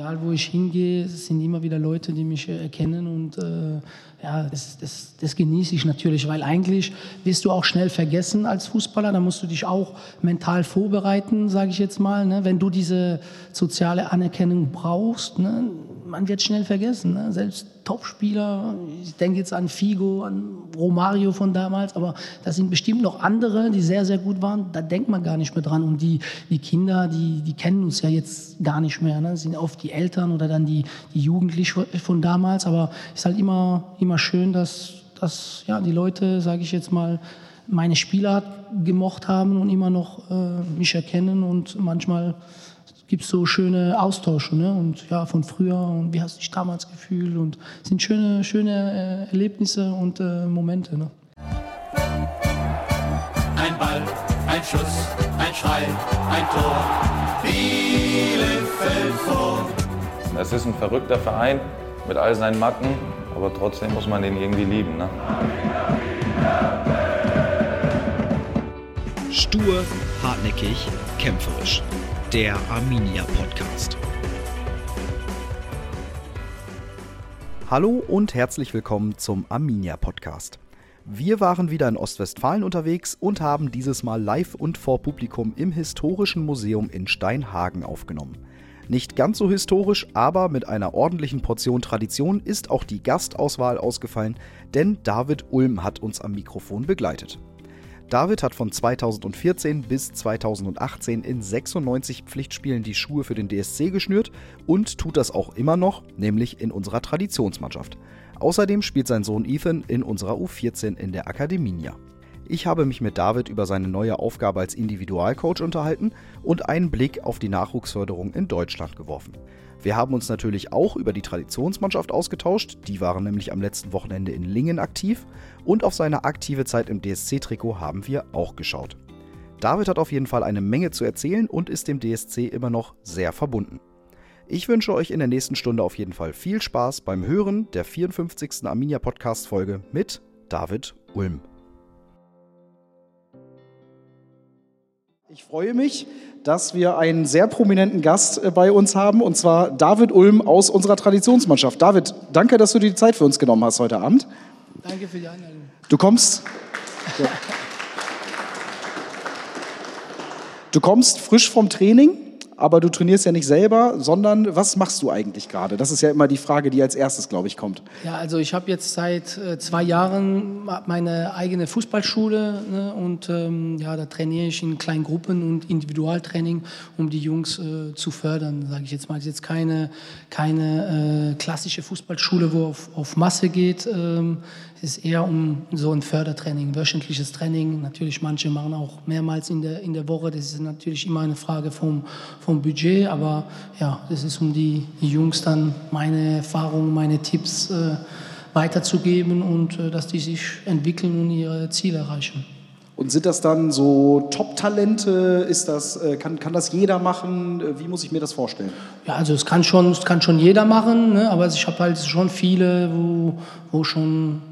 Egal wo ich hingehe, es sind immer wieder Leute, die mich erkennen und äh, ja, das, das, das, genieße ich natürlich, weil eigentlich wirst du auch schnell vergessen als Fußballer. Da musst du dich auch mental vorbereiten, sage ich jetzt mal. Ne? Wenn du diese soziale Anerkennung brauchst, ne? Man wird schnell vergessen. Ne? Selbst Topspieler, ich denke jetzt an Figo, an Romario von damals, aber da sind bestimmt noch andere, die sehr, sehr gut waren. Da denkt man gar nicht mehr dran. Und die, die Kinder, die, die kennen uns ja jetzt gar nicht mehr. Ne? Das sind oft die Eltern oder dann die, die Jugendlichen von damals. Aber es ist halt immer, immer schön, dass, dass ja, die Leute, sage ich jetzt mal, meine Spielart gemocht haben und immer noch äh, mich erkennen und manchmal gibt es so schöne Austausche ne? und ja von früher und wie hast du dich damals gefühlt und sind schöne schöne äh, Erlebnisse und äh, Momente. Ne? Ein Ball, ein Schuss, ein Schrei, ein Tor, Bielefeld vor. Es ist ein verrückter Verein mit all seinen Macken aber trotzdem muss man den irgendwie lieben. Ne? Stur, hartnäckig, kämpferisch. Der Arminia Podcast. Hallo und herzlich willkommen zum Arminia Podcast. Wir waren wieder in Ostwestfalen unterwegs und haben dieses Mal live und vor Publikum im Historischen Museum in Steinhagen aufgenommen. Nicht ganz so historisch, aber mit einer ordentlichen Portion Tradition ist auch die Gastauswahl ausgefallen, denn David Ulm hat uns am Mikrofon begleitet. David hat von 2014 bis 2018 in 96 Pflichtspielen die Schuhe für den DSC geschnürt und tut das auch immer noch, nämlich in unserer Traditionsmannschaft. Außerdem spielt sein Sohn Ethan in unserer U14 in der Akademie. Ich habe mich mit David über seine neue Aufgabe als Individualcoach unterhalten und einen Blick auf die Nachwuchsförderung in Deutschland geworfen. Wir haben uns natürlich auch über die Traditionsmannschaft ausgetauscht, die waren nämlich am letzten Wochenende in Lingen aktiv und auf seine aktive Zeit im DSC-Trikot haben wir auch geschaut. David hat auf jeden Fall eine Menge zu erzählen und ist dem DSC immer noch sehr verbunden. Ich wünsche euch in der nächsten Stunde auf jeden Fall viel Spaß beim Hören der 54. Arminia Podcast Folge mit David Ulm. Ich freue mich, dass wir einen sehr prominenten Gast äh, bei uns haben, und zwar David Ulm aus unserer Traditionsmannschaft. David, danke, dass du dir die Zeit für uns genommen hast heute Abend. Danke für die Einladung. Du kommst. Du kommst frisch vom Training aber du trainierst ja nicht selber, sondern was machst du eigentlich gerade? Das ist ja immer die Frage, die als erstes, glaube ich, kommt. Ja, also ich habe jetzt seit äh, zwei Jahren meine eigene Fußballschule ne, und ähm, ja, da trainiere ich in kleinen Gruppen und Individualtraining, um die Jungs äh, zu fördern, sage ich jetzt mal. Es ist jetzt keine, keine äh, klassische Fußballschule, wo auf, auf Masse geht. Ähm, ist eher um so ein Fördertraining, wöchentliches Training. Natürlich, manche machen auch mehrmals in der, in der Woche. Das ist natürlich immer eine Frage vom, vom Budget. Aber ja, das ist um die, die Jungs dann meine Erfahrungen, meine Tipps äh, weiterzugeben und äh, dass die sich entwickeln und ihre Ziele erreichen. Und sind das dann so Top-Talente? äh, kann, kann das jeder machen? Wie muss ich mir das vorstellen? Ja, also es kann schon, es kann schon jeder machen, ne? aber ich habe halt schon viele, wo, wo schon äh,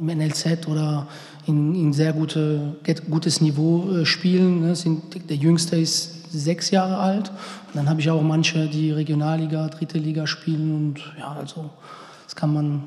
im NLZ oder in, in sehr gute, gutes Niveau äh, spielen. Ne? Sind, der Jüngste ist sechs Jahre alt. Und dann habe ich auch manche, die Regionalliga, dritte Liga spielen. Und ja, also das kann man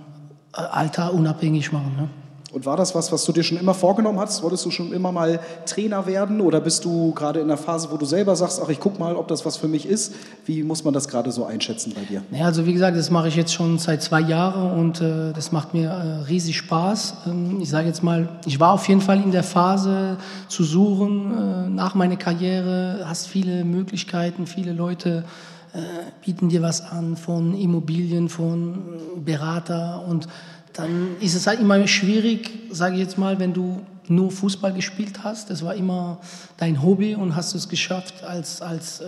äh, Alter unabhängig machen. Ne? Und war das was, was du dir schon immer vorgenommen hast? Wolltest du schon immer mal Trainer werden oder bist du gerade in der Phase, wo du selber sagst, ach, ich guck mal, ob das was für mich ist? Wie muss man das gerade so einschätzen bei dir? Ja, also wie gesagt, das mache ich jetzt schon seit zwei Jahren und äh, das macht mir äh, riesig Spaß. Ähm, ich sage jetzt mal, ich war auf jeden Fall in der Phase zu suchen äh, nach meiner Karriere, hast viele Möglichkeiten, viele Leute äh, bieten dir was an von Immobilien, von Berater und dann ist es halt immer schwierig, sage ich jetzt mal, wenn du nur Fußball gespielt hast. Das war immer dein Hobby und hast es geschafft, als, als äh,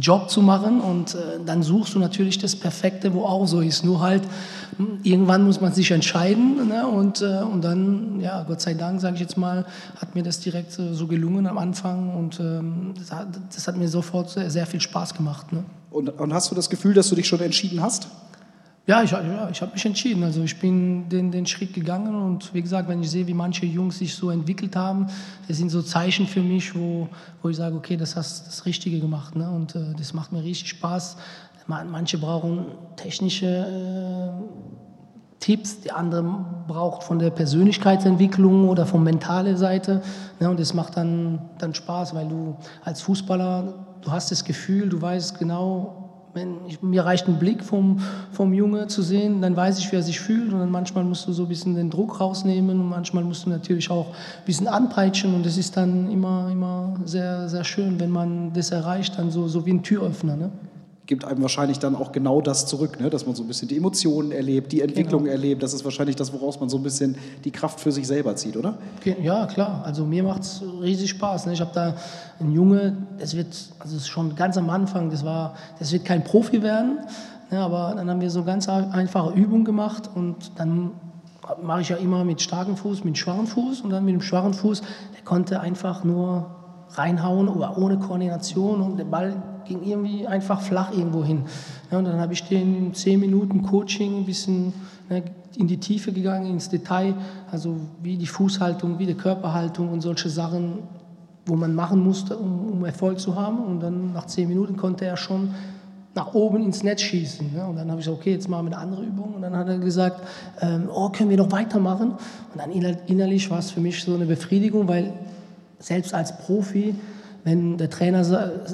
Job zu machen. Und äh, dann suchst du natürlich das Perfekte, wo auch so ist. Nur halt, hm, irgendwann muss man sich entscheiden. Ne? Und, äh, und dann, ja, Gott sei Dank, sage ich jetzt mal, hat mir das direkt so gelungen am Anfang. Und ähm, das hat, das, hat, mir sofort sehr, sehr viel Spaß gemacht. Ne? Und, und hast du das Gefühl, dass du dich schon entschieden hast? Ja, ich, ja, ich habe mich entschieden. Also ich bin den, den Schritt gegangen und wie gesagt, wenn ich sehe, wie manche Jungs sich so entwickelt haben, das sind so Zeichen für mich, wo, wo ich sage, okay, das hast das Richtige gemacht. Ne? Und äh, das macht mir richtig Spaß, manche brauchen technische äh, Tipps, die anderen braucht von der Persönlichkeitsentwicklung oder von mentale Seite. Ne, und das macht dann, dann Spaß, weil du als Fußballer, du hast das Gefühl, du weißt genau, wenn ich, mir reicht ein Blick vom, vom Junge zu sehen, dann weiß ich, wie er sich fühlt. Und dann manchmal musst du so ein bisschen den Druck rausnehmen und manchmal musst du natürlich auch ein bisschen anpeitschen. Und das ist dann immer, immer sehr, sehr schön, wenn man das erreicht, dann so, so wie ein Türöffner. Ne? Gibt einem wahrscheinlich dann auch genau das zurück, ne? dass man so ein bisschen die Emotionen erlebt, die Entwicklung Genau. erlebt. Das ist wahrscheinlich das, woraus man so ein bisschen die Kraft für sich selber zieht, oder? Ja, klar. Also mir macht es riesig Spaß. Ne? Ich habe da einen Junge, das wird, also das ist schon ganz am Anfang, das war, das wird kein Profi werden, ne? aber dann haben wir so ganz einfache Übungen gemacht und dann mache ich ja immer mit starkem Fuß, mit schwachen Fuß und dann mit dem schwachen Fuß, der konnte einfach nur reinhauen oder ohne Koordination und der Ball ging irgendwie einfach flach irgendwo hin. Ja, und dann habe ich den 10 Minuten Coaching ein bisschen ne, in die Tiefe gegangen, ins Detail, also wie die Fußhaltung, wie die Körperhaltung und solche Sachen, wo man machen musste, um, um Erfolg zu haben. Und dann nach 10 Minuten konnte er schon nach oben ins Netz schießen. Ja. Und dann habe ich gesagt, okay, jetzt machen wir eine andere Übung. Und dann hat er gesagt, ähm, oh, können wir noch weitermachen? Und dann inner- innerlich war es für mich so eine Befriedigung, weil selbst als Profi, wenn der Trainer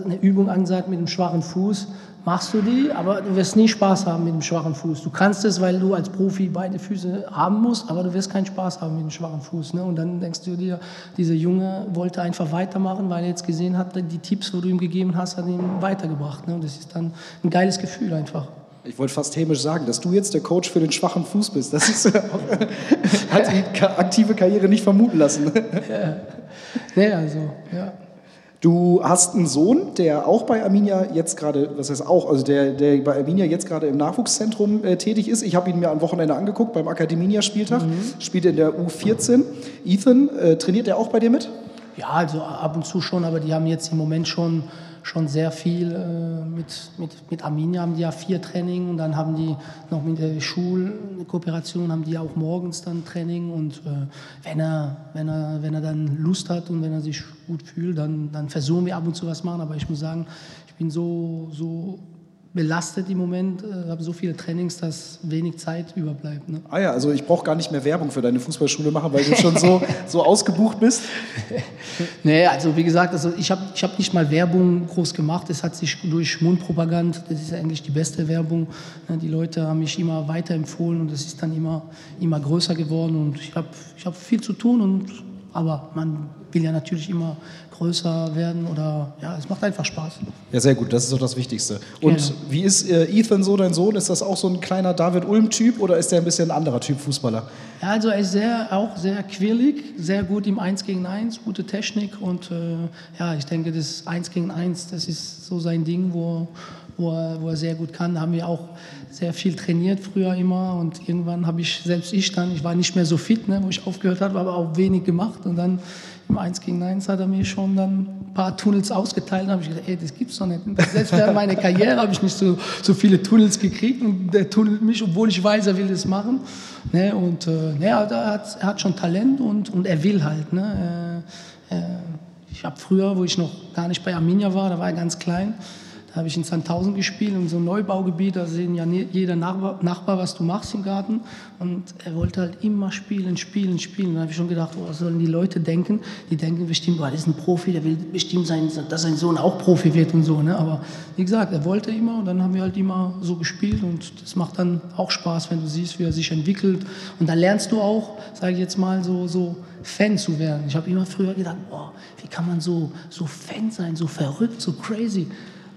eine Übung ansagt mit einem schwachen Fuß, machst du die, aber du wirst nie Spaß haben mit dem schwachen Fuß. Du kannst es, weil du als Profi beide Füße haben musst, aber du wirst keinen Spaß haben mit dem schwachen Fuß. Ne? Und dann denkst du dir, dieser Junge wollte einfach weitermachen, weil er jetzt gesehen hat, die Tipps, wo du ihm gegeben hast, hat ihn weitergebracht. Ne? Und das ist dann ein geiles Gefühl einfach. Ich wollte fast hämisch sagen, dass du jetzt der Coach für den schwachen Fuß bist. Das ist, hat die aktive Karriere nicht vermuten lassen. Ja, also, ja. Du hast einen Sohn, der auch bei Arminia jetzt gerade, was heißt auch, also der, der bei Arminia jetzt gerade im Nachwuchszentrum äh, tätig ist. Ich habe ihn mir am Wochenende angeguckt beim Akademia-Spieltag, spielt in der U14. Ethan, äh, trainiert er auch bei dir mit? Ja, also ab und zu schon, aber die haben jetzt im Moment schon, schon sehr viel äh, mit, mit, mit Arminia, haben die ja vier Training und dann haben die noch mit der Schulkooperation, haben die auch morgens dann Training und äh, wenn, er, wenn, er, wenn er dann Lust hat und wenn er sich gut fühlt, dann, dann versuchen wir ab und zu was machen, aber ich muss sagen, ich bin so, so belastet im Moment, äh, habe so viele Trainings, dass wenig Zeit überbleibt. Ne? Ah ja, also ich brauche gar nicht mehr Werbung für deine Fußballschule machen, weil du schon so, so ausgebucht bist. Nee, also wie gesagt, also ich habe ich hab nicht mal Werbung groß gemacht. Es hat sich durch Mundpropaganda, das ist eigentlich die beste Werbung. Ne, Die Leute haben mich immer weiterempfohlen und es ist dann immer, immer größer geworden. Und ich habe ich hab viel zu tun, und, aber man will ja natürlich immer größer werden oder ja, es macht einfach Spaß. Ja, sehr gut, das ist doch das Wichtigste. Und Genau. wie ist äh, Ethan so, dein Sohn? Ist das auch so ein kleiner David Ulm-Typ oder ist der ein bisschen ein anderer Typ Fußballer? Ja, also er ist sehr, auch sehr quirlig, sehr gut im 1 gegen 1, gute Technik und äh, ja, ich denke, das 1 gegen 1, das ist so sein Ding, wo, wo, er, wo er sehr gut kann. Da haben wir auch sehr viel trainiert früher immer und irgendwann habe ich, selbst ich dann, ich war nicht mehr so fit, ne, wo ich aufgehört habe, aber auch wenig gemacht und dann im 1 gegen 1 hat er mir schon dann ein paar Tunnels ausgeteilt und habe ich gedacht, ey, das gibt's doch nicht. Selbst während meiner Karriere habe ich nicht so, so viele Tunnels gekriegt und der tunnelt mich, obwohl ich weiß, er will das machen. Ne? Und äh, ne, er, hat, er hat schon Talent und, und er will halt. Ne? Äh, äh, ich habe früher, wo ich noch gar nicht bei Arminia war, da war er ganz klein, da habe ich in Sandhausen gespielt, in so einem Neubaugebiet, da sehen ja jeder Nachbar, Nachbar, was du machst im Garten. Und er wollte halt immer spielen, spielen, spielen. Da habe ich schon gedacht, oh, was sollen die Leute denken? Die denken bestimmt, oh, das ist ein Profi, der will bestimmt, sein, dass sein Sohn auch Profi wird und so. Ne? Aber wie gesagt, er wollte immer und dann haben wir halt immer so gespielt und das macht dann auch Spaß, wenn du siehst, wie er sich entwickelt. Und dann lernst du auch, sage ich jetzt mal, so, so Fan zu werden. Ich habe immer früher gedacht, boah, wie kann man so, so Fan sein, so verrückt, so crazy.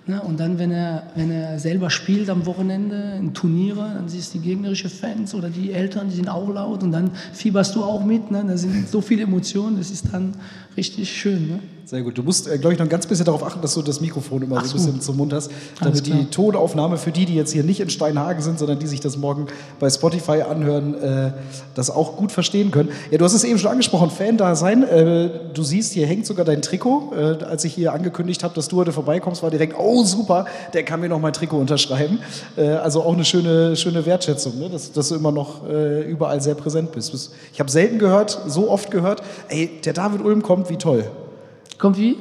Ne? Und dann, wenn er, wenn er selber spielt am Wochenende in Turniere, dann siehst du die gegnerische Fans oder die Eltern, die sind auch laut und dann fieberst du auch mit. Ne? Da sind so viele Emotionen, das ist dann richtig schön. Ne? Sehr gut. Du musst, äh, glaube ich, noch ein ganz bisschen darauf achten, dass du das Mikrofon immer Ach so ein bisschen zum Mund hast, damit die. Tonaufnahme für die, die jetzt hier nicht in Steinhagen sind, sondern die sich das morgen bei Spotify anhören, äh, das auch gut verstehen können. Ja, du hast es eben schon angesprochen, Fan da sein. Äh, du siehst, hier hängt sogar dein Trikot. Äh, als ich hier angekündigt habe, dass du heute vorbeikommst, war direkt, oh super, der kann mir noch mein Trikot unterschreiben. Äh, also auch eine schöne, schöne Wertschätzung, ne? dass, dass du immer noch äh, überall sehr präsent bist. Bist- Ich habe selten gehört, so oft gehört, ey, der David Ulm kommt, wie toll. Kommt wie?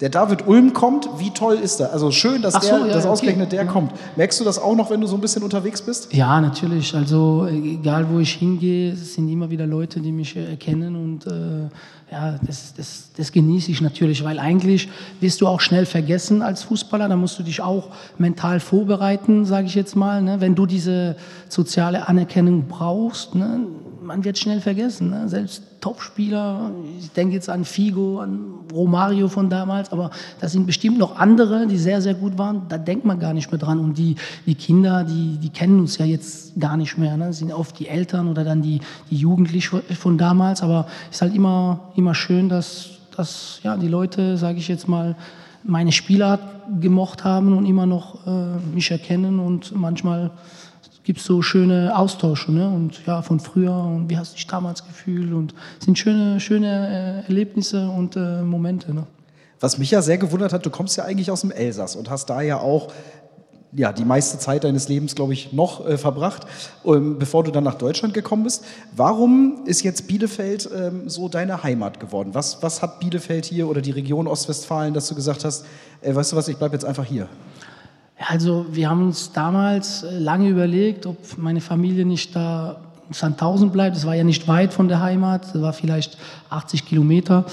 Der David Ulm kommt, wie toll ist er? Also schön, dass, Ach so, der, ja, okay. ausgerechnet der Ja. kommt. Merkst du das auch noch, wenn du so ein bisschen unterwegs bist? Ja, natürlich. Also egal, wo ich hingehe, es sind immer wieder Leute, die mich äh, erkennen und äh, ja, das, das, das genieße ich natürlich, weil eigentlich wirst du auch schnell vergessen als Fußballer. Da musst du dich auch mental vorbereiten, sage ich jetzt mal. Ne? Wenn du diese soziale Anerkennung brauchst, ne? Man wird schnell vergessen. Ne? Selbst Topspieler, ich denke jetzt an Figo, an Romario von damals, aber das sind bestimmt noch andere, die sehr, sehr gut waren. Da denkt man gar nicht mehr dran. Und die, die Kinder, die, die kennen uns ja jetzt gar nicht mehr. Ne? Das sind oft die Eltern oder dann die, die Jugendlichen von damals. Aber es ist halt immer, immer schön, dass, dass ja, die Leute, sage ich jetzt mal, meine Spielart gemocht haben und immer noch äh, mich erkennen und manchmal gibt es so schöne Austausche ne? und ja von früher und wie hast du dich damals gefühlt und es sind schöne schöne äh, Erlebnisse und äh, Momente. Ne? Was mich ja sehr gewundert hat, du kommst ja eigentlich aus dem Elsass und hast da ja auch ja, die meiste Zeit deines Lebens, glaube ich, noch äh, verbracht, ähm, bevor du dann nach Deutschland gekommen bist. Warum ist jetzt Bielefeld ähm, so deine Heimat geworden? Was, was hat Bielefeld hier oder die Region Ostwestfalen, dass du gesagt hast, äh, weißt du was, ich bleibe jetzt einfach hier? Ja, also wir haben uns damals äh, lange überlegt, ob meine Familie nicht da in Sandhausen bleibt. Das war ja nicht weit von der Heimat, das war vielleicht 80 Kilometer.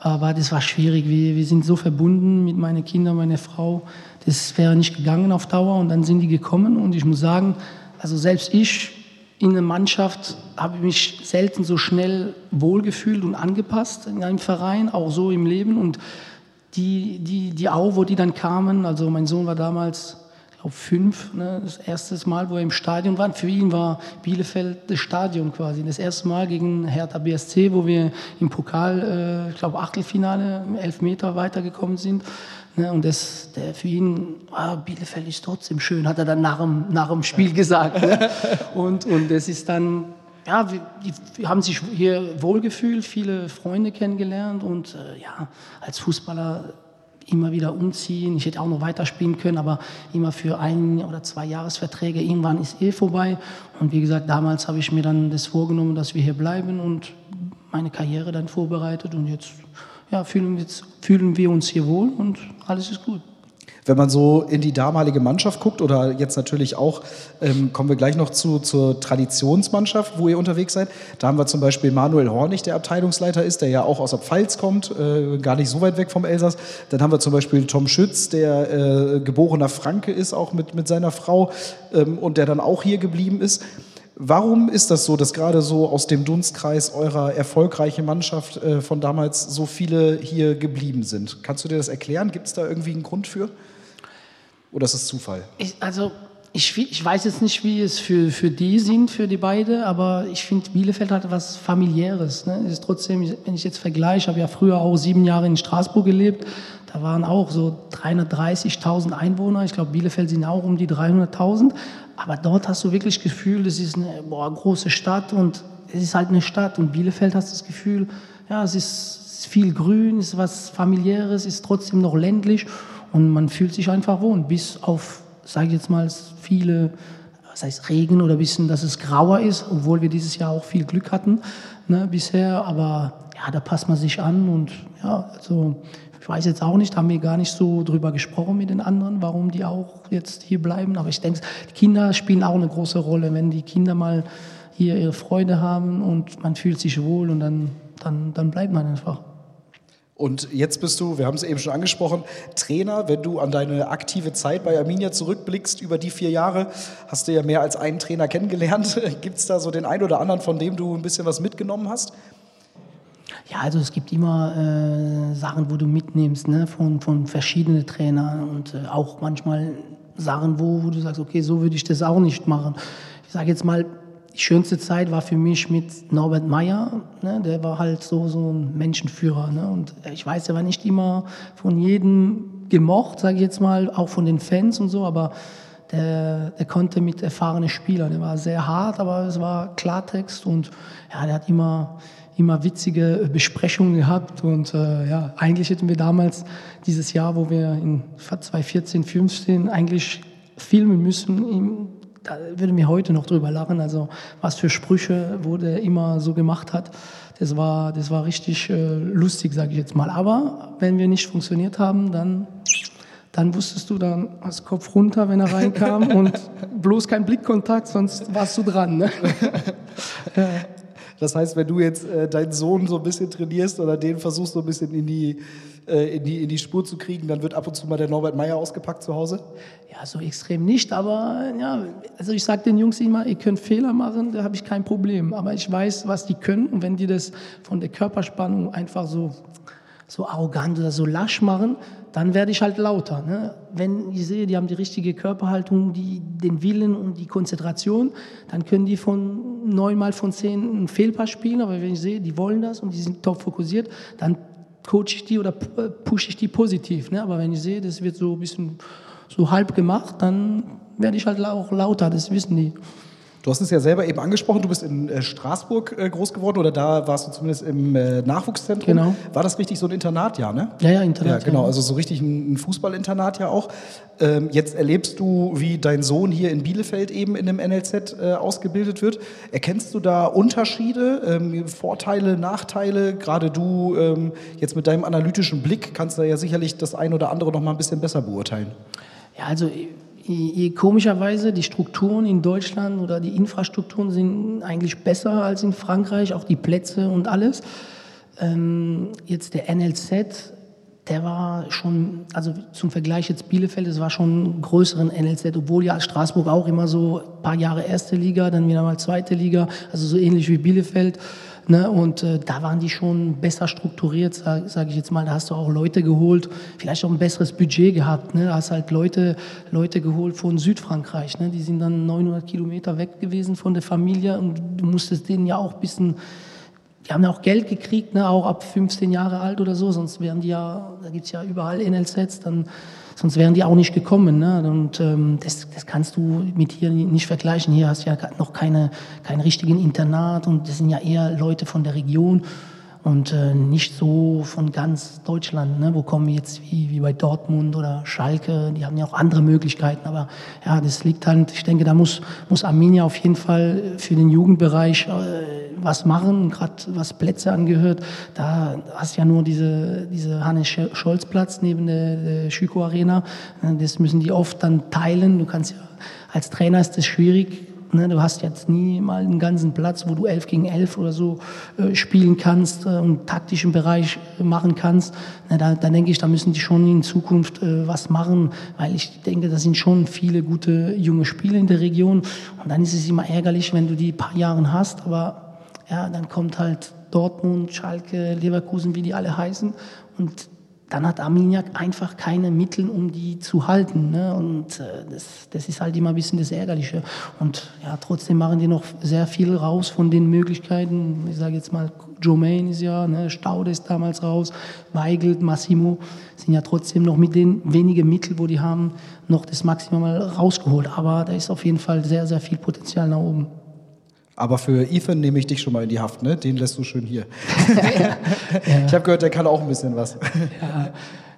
Aber das war schwierig. Wir, wir sind so verbunden mit meinen Kindern, meiner Frau. Das wäre nicht gegangen auf Dauer. Und dann sind die gekommen. Und ich muss sagen, also selbst ich in der Mannschaft habe ich mich selten so schnell wohlgefühlt und angepasst in einem Verein, auch so im Leben. Und die, die, die auch, wo die dann kamen, also mein Sohn war damals, glaube fünf, ne, das erste Mal, wo er im Stadion war. Für ihn war Bielefeld das Stadion quasi. Das erste Mal gegen Hertha BSC, wo wir im Pokal, äh, ich glaube Achtelfinale, elf Meter weitergekommen sind. Ne, und das, der für ihn, ah, Bielefeld ist trotzdem schön, hat er dann nach dem, nach dem Spiel gesagt. Ne? Und, und das ist dann ja, wir, die, wir haben sich hier wohlgefühlt, viele Freunde kennengelernt und äh, ja, als Fußballer immer wieder umziehen. Ich hätte auch noch weiterspielen können, aber immer für ein oder zwei Jahresverträge. Irgendwann ist eh vorbei. Und wie gesagt, damals habe ich mir dann das vorgenommen, dass wir hier bleiben und meine Karriere dann vorbereitet. Und jetzt, ja, fühlen, jetzt fühlen wir uns hier wohl und alles ist gut. Wenn man so in die damalige Mannschaft guckt oder jetzt natürlich auch, ähm, kommen wir gleich noch zu, zur Traditionsmannschaft, wo ihr unterwegs seid. Da haben wir zum Beispiel Manuel Hornig, der Abteilungsleiter ist, der ja auch aus der Pfalz kommt, äh, gar nicht so weit weg vom Elsass. Dann haben wir zum Beispiel Tom Schütz, der äh, geborener Franke ist, auch mit, mit seiner Frau ähm, und der dann auch hier geblieben ist. Warum ist das so, dass gerade so aus dem Dunstkreis eurer erfolgreichen Mannschaft äh, von damals so viele hier geblieben sind? Kannst du dir das erklären? Gibt es da irgendwie einen Grund für? Oder ist es Zufall? Ich, also ich, ich weiß jetzt nicht, wie es für, für die sind, für die beide, aber ich finde, Bielefeld hat was familiäres. Ne? Es ist trotzdem, wenn ich jetzt vergleiche, ich habe ja früher auch sieben Jahre in Straßburg gelebt, da waren auch so 330.000 Einwohner. Ich glaube, Bielefeld sind auch um die 300.000. Aber dort hast du wirklich das Gefühl, das ist eine boah, große Stadt und es ist halt eine Stadt. Und Bielefeld hast das Gefühl, ja, es ist, viel Grün, es ist was familiäres, es ist trotzdem noch ländlich und man fühlt sich einfach wohl. Bis auf, sage ich jetzt mal, viele, was heißt Regen oder ein bisschen, dass es grauer ist, obwohl wir dieses Jahr auch viel Glück hatten ne, bisher. Aber ja, da passt man sich an und ja, also weiß jetzt auch nicht, haben wir gar nicht so drüber gesprochen mit den anderen, warum die auch jetzt hier bleiben. Aber ich denke, Kinder spielen auch eine große Rolle. Wenn die Kinder mal hier ihre Freude haben und man fühlt sich wohl und dann, dann, dann bleibt man einfach. Und jetzt bist du, wir haben es eben schon angesprochen, Trainer. Wenn du an deine aktive Zeit bei Arminia zurückblickst über die vier Jahre, hast du ja mehr als einen Trainer kennengelernt. Gibt es da so den einen oder anderen, von dem du ein bisschen was mitgenommen hast? Ja, also es gibt immer äh, Sachen, wo du mitnimmst, ne, von, von verschiedenen Trainern und äh, auch manchmal Sachen, wo, wo du sagst, okay, so würde ich das auch nicht machen. Ich sage jetzt mal, die schönste Zeit war für mich mit Norbert Meyer. Ne, der war halt so, so ein Menschenführer. Ne, und ich weiß, er war nicht immer von jedem gemocht, sage ich jetzt mal, auch von den Fans und so, aber der, der konnte mit erfahrenen Spielern. Der war sehr hart, aber es war Klartext und ja, der hat immer immer witzige Besprechungen gehabt und äh, ja, eigentlich hätten wir damals dieses Jahr, wo wir in 2014, 15 eigentlich filmen müssen, da würde mir heute noch drüber lachen. Also was für Sprüche, wo der immer so gemacht hat. Das war, das war richtig äh, lustig, sage ich jetzt mal. Aber wenn wir nicht funktioniert haben, dann, dann wusstest du, dann hast Kopf runter, wenn er reinkam und bloß kein Blickkontakt, sonst warst du dran. Ne? Das heißt, wenn du jetzt äh, deinen Sohn so ein bisschen trainierst oder den versuchst so ein bisschen in die, äh, in, die, in die Spur zu kriegen, dann wird ab und zu mal der Norbert Meyer ausgepackt zu Hause? Ja, so extrem nicht, aber ja, also ich sage den Jungs immer, ihr könnt Fehler machen, da habe ich kein Problem. Aber ich weiß, was die können und wenn die das von der Körperspannung einfach so, so arrogant oder so lasch machen, dann werde ich halt lauter. Ne? Wenn ich sehe, die haben die richtige Körperhaltung, die, den Willen und die Konzentration, dann können die von neunmal von zehn einen Fehlpass spielen. Aber wenn ich sehe, die wollen das und die sind top fokussiert, dann coache ich die oder pushe ich die positiv. Ne? Aber wenn ich sehe, das wird so ein bisschen so halb gemacht, dann werde ich halt auch lauter, das wissen die. Du hast es ja selber eben angesprochen, du bist in äh, Straßburg äh, groß geworden oder da warst du zumindest im äh, Nachwuchszentrum. Genau. War das richtig so ein Internat, ja, ne? Ja, ja, Internat. Ja, genau, ja. also so richtig ein, ein Fußballinternat ja auch. Ähm, jetzt erlebst du, wie dein Sohn hier in Bielefeld eben in einem NLZ äh, ausgebildet wird. Erkennst du da Unterschiede, ähm, Vorteile, Nachteile? Gerade du ähm, jetzt mit deinem analytischen Blick kannst da ja sicherlich das ein oder andere noch mal ein bisschen besser beurteilen. Ja, also komischerweise die Strukturen in Deutschland oder die Infrastrukturen sind eigentlich besser als in Frankreich, auch die Plätze und alles. Ähm, jetzt der NLZ, der war schon, also zum Vergleich jetzt Bielefeld, das war schon ein größeren NLZ, obwohl ja Straßburg auch immer so ein paar Jahre erste Liga, dann wieder mal zweite Liga, also so ähnlich wie Bielefeld. Ne, und äh, da waren die schon besser strukturiert, sage sag ich jetzt mal. Da hast du auch Leute geholt, vielleicht auch ein besseres Budget gehabt. Ne? Da hast halt Leute, Leute geholt von Südfrankreich. Ne? Die sind dann 900 Kilometer weg gewesen von der Familie und du musstest denen ja auch ein bisschen die haben ja auch Geld gekriegt, ne, auch ab 15 Jahre alt oder so, sonst wären die ja, da gibt es ja überall NLZs, dann, sonst wären die auch nicht gekommen. Ne? Und ähm, das, das kannst du mit hier nicht vergleichen. Hier hast du ja noch keine, keinen richtigen Internat und das sind ja eher Leute von der Region und äh, nicht so von ganz Deutschland. Ne? Wo kommen jetzt wie, wie bei Dortmund oder Schalke? Die haben ja auch andere Möglichkeiten. Aber ja, das liegt halt, ich denke, da muss, muss Arminia auf jeden Fall für den Jugendbereich äh, was machen, gerade was Plätze angehört. Da hast du ja nur diese, diese Hannes-Scholz-Platz neben der, der Schüko Arena. Das müssen die oft dann teilen. Du kannst ja, als Trainer ist das schwierig, Ne, du hast jetzt nie mal einen ganzen Platz, wo du 11 gegen 11 oder so äh, spielen kannst äh, und taktischen Bereich äh, machen kannst. Ne, da, da denke ich, da müssen die schon in Zukunft äh, was machen, weil ich denke, da sind schon viele gute junge Spieler in der Region. Und dann ist es immer ärgerlich, wenn du die paar Jahre hast, aber ja, dann kommt halt Dortmund, Schalke, Leverkusen, wie die alle heißen. Und dann hat Arminia einfach keine Mittel, um die zu halten. Ne? Und äh, das, das ist halt immer ein bisschen das Ärgerliche. Und ja, trotzdem machen die noch sehr viel raus von den Möglichkeiten. Ich sage jetzt mal, Jomain ist ja, ne? Staude ist damals raus, Weigel, Massimo sind ja trotzdem noch mit den wenigen Mitteln, wo die haben, noch das Maximum rausgeholt. Aber da ist auf jeden Fall sehr, sehr viel Potenzial nach oben. Aber für Ethan nehme ich dich schon mal in die Haft, ne? Den lässt du schön hier. Ich habe gehört, der kann auch ein bisschen was. Ja,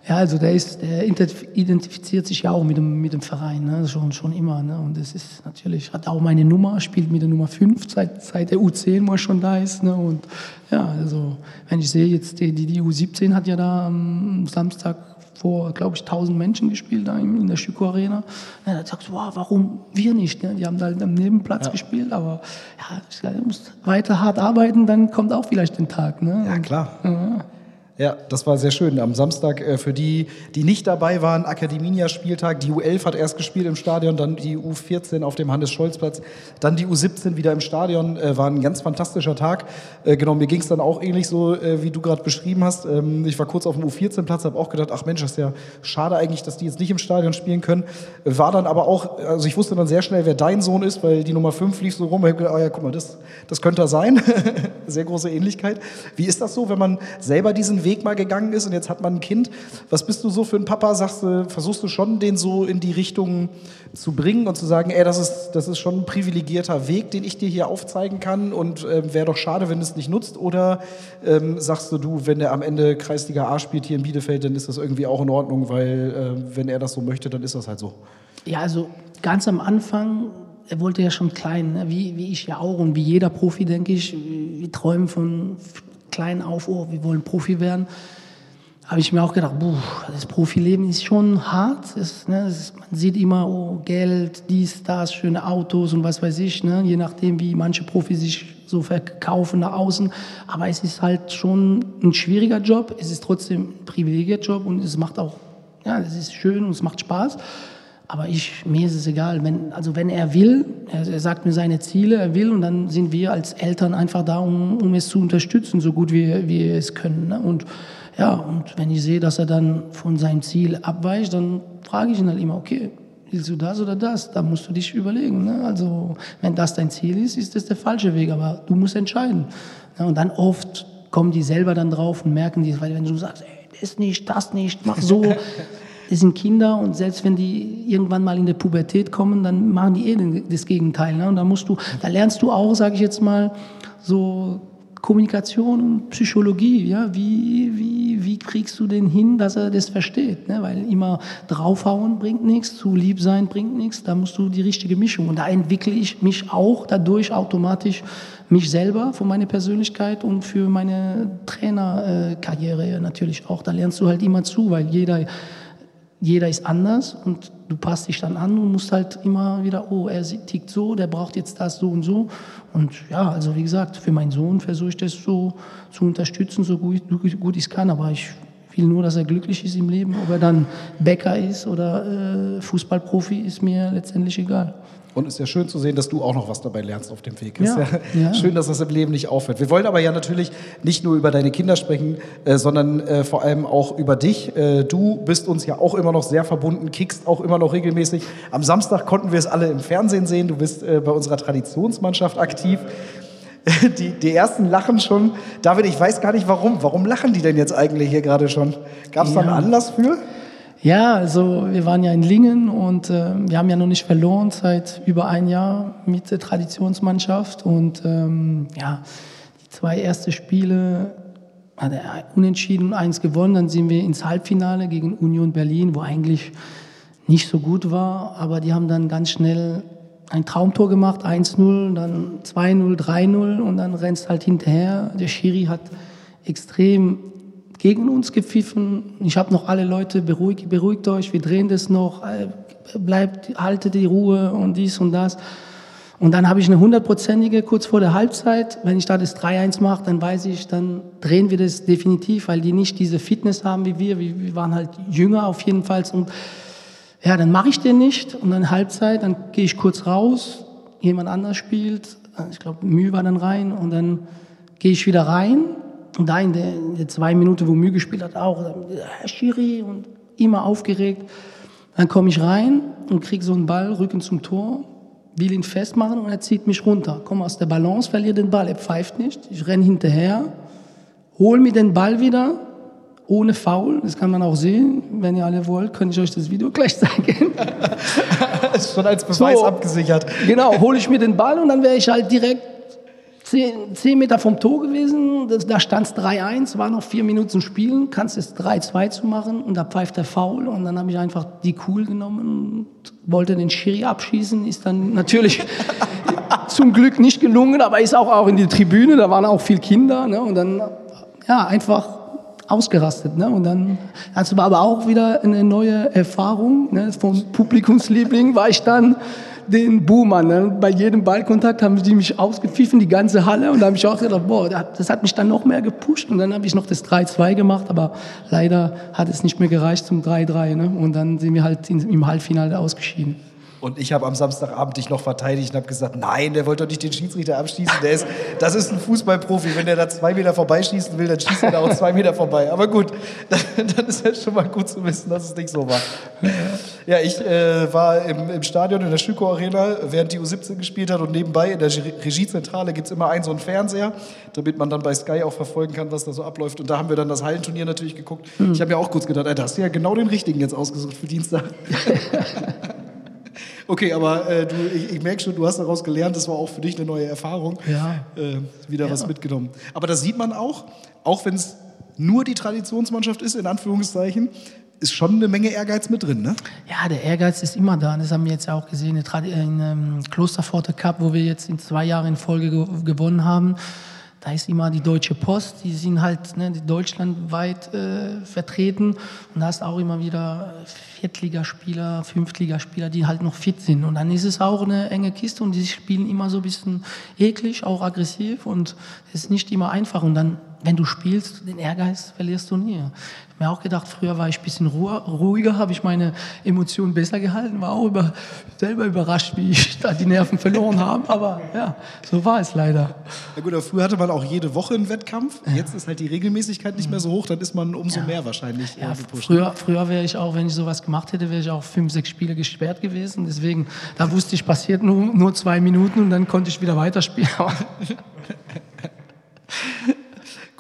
ja also der, ist, der identifiziert sich ja auch mit dem, mit dem Verein, ne? schon, schon immer. Ne? Und das ist natürlich, hat auch meine Nummer, spielt mit der Nummer 5 seit, seit der U10, wo er schon da ist. Ne? Und ja, also wenn ich sehe, jetzt die, die, die U17 hat ja da am Samstag vor, glaube ich, 1000 Menschen gespielt da in der Schüko Arena. Ja, da sagst du, wow, warum wir nicht? Ne? Die haben da halt am Nebenplatz Ja. gespielt, aber ja, du musst weiter hart arbeiten, dann kommt auch vielleicht den Tag. Ne? Ja, klar. Ja, das war sehr schön. Am Samstag äh, für die, die nicht dabei waren, Akademinia-Spieltag. Die U11 hat erst gespielt im Stadion, dann die U14 auf dem Hannes-Scholz-Platz, dann die U17 wieder im Stadion. Äh, war ein ganz fantastischer Tag. Äh, genau, mir ging es dann auch ähnlich so, äh, wie du gerade beschrieben hast. Ähm, ich war kurz auf dem U14-Platz, habe auch gedacht, ach Mensch, das ist ja schade eigentlich, dass die jetzt nicht im Stadion spielen können. War dann aber auch, also ich wusste dann sehr schnell, wer dein Sohn ist, weil die Nummer 5 lief so rum. Ich habe gedacht, oh ja, guck mal, das, das könnte er sein. sehr große Ähnlichkeit. Wie ist das so, wenn man selber diesen Weg mal gegangen ist und jetzt hat man ein Kind? Was bist du so für ein Papa? Sagst du, versuchst du schon, den so in die Richtung zu bringen und zu sagen, ey, das ist, das ist schon ein privilegierter Weg, den ich dir hier aufzeigen kann und ähm, wäre doch schade, wenn du es nicht nutzt? Oder ähm, sagst du, du, wenn er am Ende Kreisliga A spielt hier in Bielefeld, dann ist das irgendwie auch in Ordnung, weil äh, wenn er das so möchte, dann ist das halt so. Ja, also ganz am Anfang er wollte ja schon klein, ne? wie, wie ich ja auch und wie jeder Profi, denke ich. Wir träumen von klein auf, oh, wir wollen Profi werden. Habe ich mir auch gedacht, buh, das Profileben ist schon hart. Es, ne, es, man sieht immer, oh, Geld, dies, das, schöne Autos und was weiß ich, ne, je nachdem, wie manche Profis sich so verkaufen nach außen. Aber es ist halt schon ein schwieriger Job. Es ist trotzdem ein privilegierter Job und es macht auch, ja, es ist schön und es macht Spaß. Aber ich, mir ist es egal. Wenn, also wenn er will, er, er, sagt mir seine Ziele, er will und dann sind wir als Eltern einfach da, um, um es zu unterstützen, so gut wie wir es können. Ne? Und ja, und wenn ich sehe, dass er dann von seinem Ziel abweicht, dann frage ich ihn halt immer, okay, willst du das oder das? Da musst du dich überlegen. Ne? Also wenn das dein Ziel ist, ist das der falsche Weg, aber du musst entscheiden. Ne? Und dann oft kommen die selber dann drauf und merken die, weil wenn du sagst, ey, das nicht, das nicht, mach so, das sind Kinder und selbst wenn die irgendwann mal in der Pubertät kommen, dann machen die eh das Gegenteil. Ne? Und da musst du, da lernst du auch, sage ich jetzt mal, so Kommunikation und Psychologie. Ja? Wie, wie, wie kriegst du den hin, dass er das versteht? Ne? Weil immer draufhauen bringt nichts, zu lieb sein bringt nichts. Da musst du die richtige Mischung. Und da entwickle ich mich auch dadurch automatisch mich selber für meine Persönlichkeit und für meine Trainerkarriere natürlich auch. Da lernst du halt immer zu, weil jeder jeder ist anders und du passt dich dann an und musst halt immer wieder, oh, er tickt so, der braucht jetzt das so und so. Und ja, also wie gesagt, für meinen Sohn versuche ich das so zu unterstützen, so gut, gut ich kann. Aber ich will nur, dass er glücklich ist im Leben. Ob er dann Bäcker ist oder äh, Fußballprofi, ist mir letztendlich egal. Und es ist ja schön zu sehen, dass du auch noch was dabei lernst auf dem Weg. Ja, ist ja, ja. schön, dass das im Leben nicht aufhört. Wir wollen aber ja natürlich nicht nur über deine Kinder sprechen, äh, sondern äh, vor allem auch über dich. Äh, du bist uns ja auch immer noch sehr verbunden, kickst auch immer noch regelmäßig. Am Samstag konnten wir es alle im Fernsehen sehen. Du bist äh, bei unserer Traditionsmannschaft aktiv. Die, die ersten lachen schon. David, ich weiß gar nicht warum. Warum lachen die denn jetzt eigentlich hier gerade schon? Gab es da einen Anlass für? Ja, also wir waren ja in Lingen und äh, wir haben ja noch nicht verloren seit über ein Jahr mit der Traditionsmannschaft und ähm, ja, die zwei ersten Spiele hat er unentschieden eins gewonnen, dann sind wir ins Halbfinale gegen Union Berlin, wo eigentlich nicht so gut war, aber die haben dann ganz schnell ein Traumtor gemacht, 1-0, dann 2-0, 3-0 und dann rennst halt hinterher. Der Schiri hat extrem gegen uns gepfiffen. Ich habe noch alle Leute, beruhigt, beruhigt euch, wir drehen das noch, äh, bleibt, haltet die Ruhe und dies und das. Und dann habe ich eine hundertprozentige kurz vor der Halbzeit. Wenn ich da das 3-1 mache, dann weiß ich, dann drehen wir das definitiv, weil die nicht diese Fitness haben wie wir. Wir waren halt jünger auf jeden Fall. Und ja, dann mache ich den nicht. Und dann Halbzeit, dann gehe ich kurz raus, jemand anders spielt. Ich glaube, Mühe war dann rein. Und dann gehe ich wieder rein da in der, in der zwei Minuten, wo Mühe gespielt hat, auch, Herr Schiri und immer aufgeregt. Dann komme ich rein und kriege so einen Ball, Rücken zum Tor, will ihn festmachen und er zieht mich runter. Komme aus der Balance, verliere den Ball, er pfeift nicht. Ich renne hinterher, hole mir den Ball wieder, ohne Foul. Das kann man auch sehen. Wenn ihr alle wollt, kann ich euch das Video gleich zeigen. ist schon als Beweis so, abgesichert. Genau, hole ich mir den Ball und dann wäre ich halt direkt zehn, zehn Meter vom Tor gewesen, das, da stand es 3-1, war noch vier Minuten Spielen, kannst es 3-2 zu machen und da pfeift der Foul und dann habe ich einfach die Cool genommen und wollte den Schiri abschießen, ist dann natürlich zum Glück nicht gelungen, aber ist auch, auch in die Tribüne, da waren auch viele Kinder ne, und dann ja, einfach ausgerastet. Ne? Und dann, das war aber auch wieder eine neue Erfahrung. Ne? Vom Publikumsliebling war ich dann den Buhmann. Ne? Bei jedem Ballkontakt haben die mich ausgepfiffen, die ganze Halle. Und da habe ich auch gedacht, boah, das hat mich dann noch mehr gepusht. Und dann habe ich noch das 3-2 gemacht, aber leider hat es nicht mehr gereicht zum 3-3. Ne? Und dann sind wir halt im Halbfinale ausgeschieden. Und ich habe am Samstagabend dich noch verteidigt und habe gesagt, nein, der wollte doch nicht den Schiedsrichter abschießen. Der ist, das ist ein Fußballprofi. Wenn der da zwei Meter vorbeischießen will, dann schießt er da auch zwei Meter vorbei. Aber gut, dann, dann ist es schon mal gut zu wissen, dass es nicht so war. Ja, ich äh, war im, im, Stadion in der Schüko Arena, während die U17 gespielt hat und nebenbei in der Regiezentrale gibt es immer einen so einen Fernseher, damit man dann bei Sky auch verfolgen kann, was da so abläuft. Und da haben wir dann das Hallenturnier natürlich geguckt. Mhm. Ich habe mir auch kurz gedacht, da hast du ja genau den richtigen jetzt ausgesucht für Dienstag. Okay, aber äh, du, ich, ich merke schon, du hast daraus gelernt, das war auch für dich eine neue Erfahrung. Ja. Äh, wieder ja. was mitgenommen. Aber das sieht man auch, auch wenn es nur die Traditionsmannschaft ist, in Anführungszeichen, ist schon eine Menge Ehrgeiz mit drin, ne? Ja, der Ehrgeiz ist immer da. Das haben wir jetzt ja auch gesehen in dem ähm, Klosterpforte Cup, wo wir jetzt in zwei Jahren in Folge ge gewonnen haben. Da ist immer die Deutsche Post, die sind halt ne, deutschlandweit äh, vertreten. Und da hast auch immer wieder Viertligaspieler, Fünftligaspieler, die halt noch fit sind. Und dann ist es auch eine enge Kiste und die spielen immer so ein bisschen eklig, auch aggressiv und es ist nicht immer einfach. Und dann, wenn du spielst, den Ehrgeiz verlierst du nie mir auch gedacht, früher war ich ein bisschen ruhiger, habe ich meine Emotionen besser gehalten, war auch über, selber überrascht, wie ich da die Nerven verloren habe. Aber ja, so war es leider. Ja gut, aber früher hatte man auch jede Woche einen Wettkampf. Jetzt ist halt die Regelmäßigkeit nicht mehr so hoch, dann ist man umso ja. mehr wahrscheinlich. Ja, früher, früher wäre ich auch, wenn ich sowas gemacht hätte, wäre ich auch fünf, sechs Spiele gesperrt gewesen. Deswegen, da wusste ich, passiert nur, nur zwei Minuten und dann konnte ich wieder weiterspielen.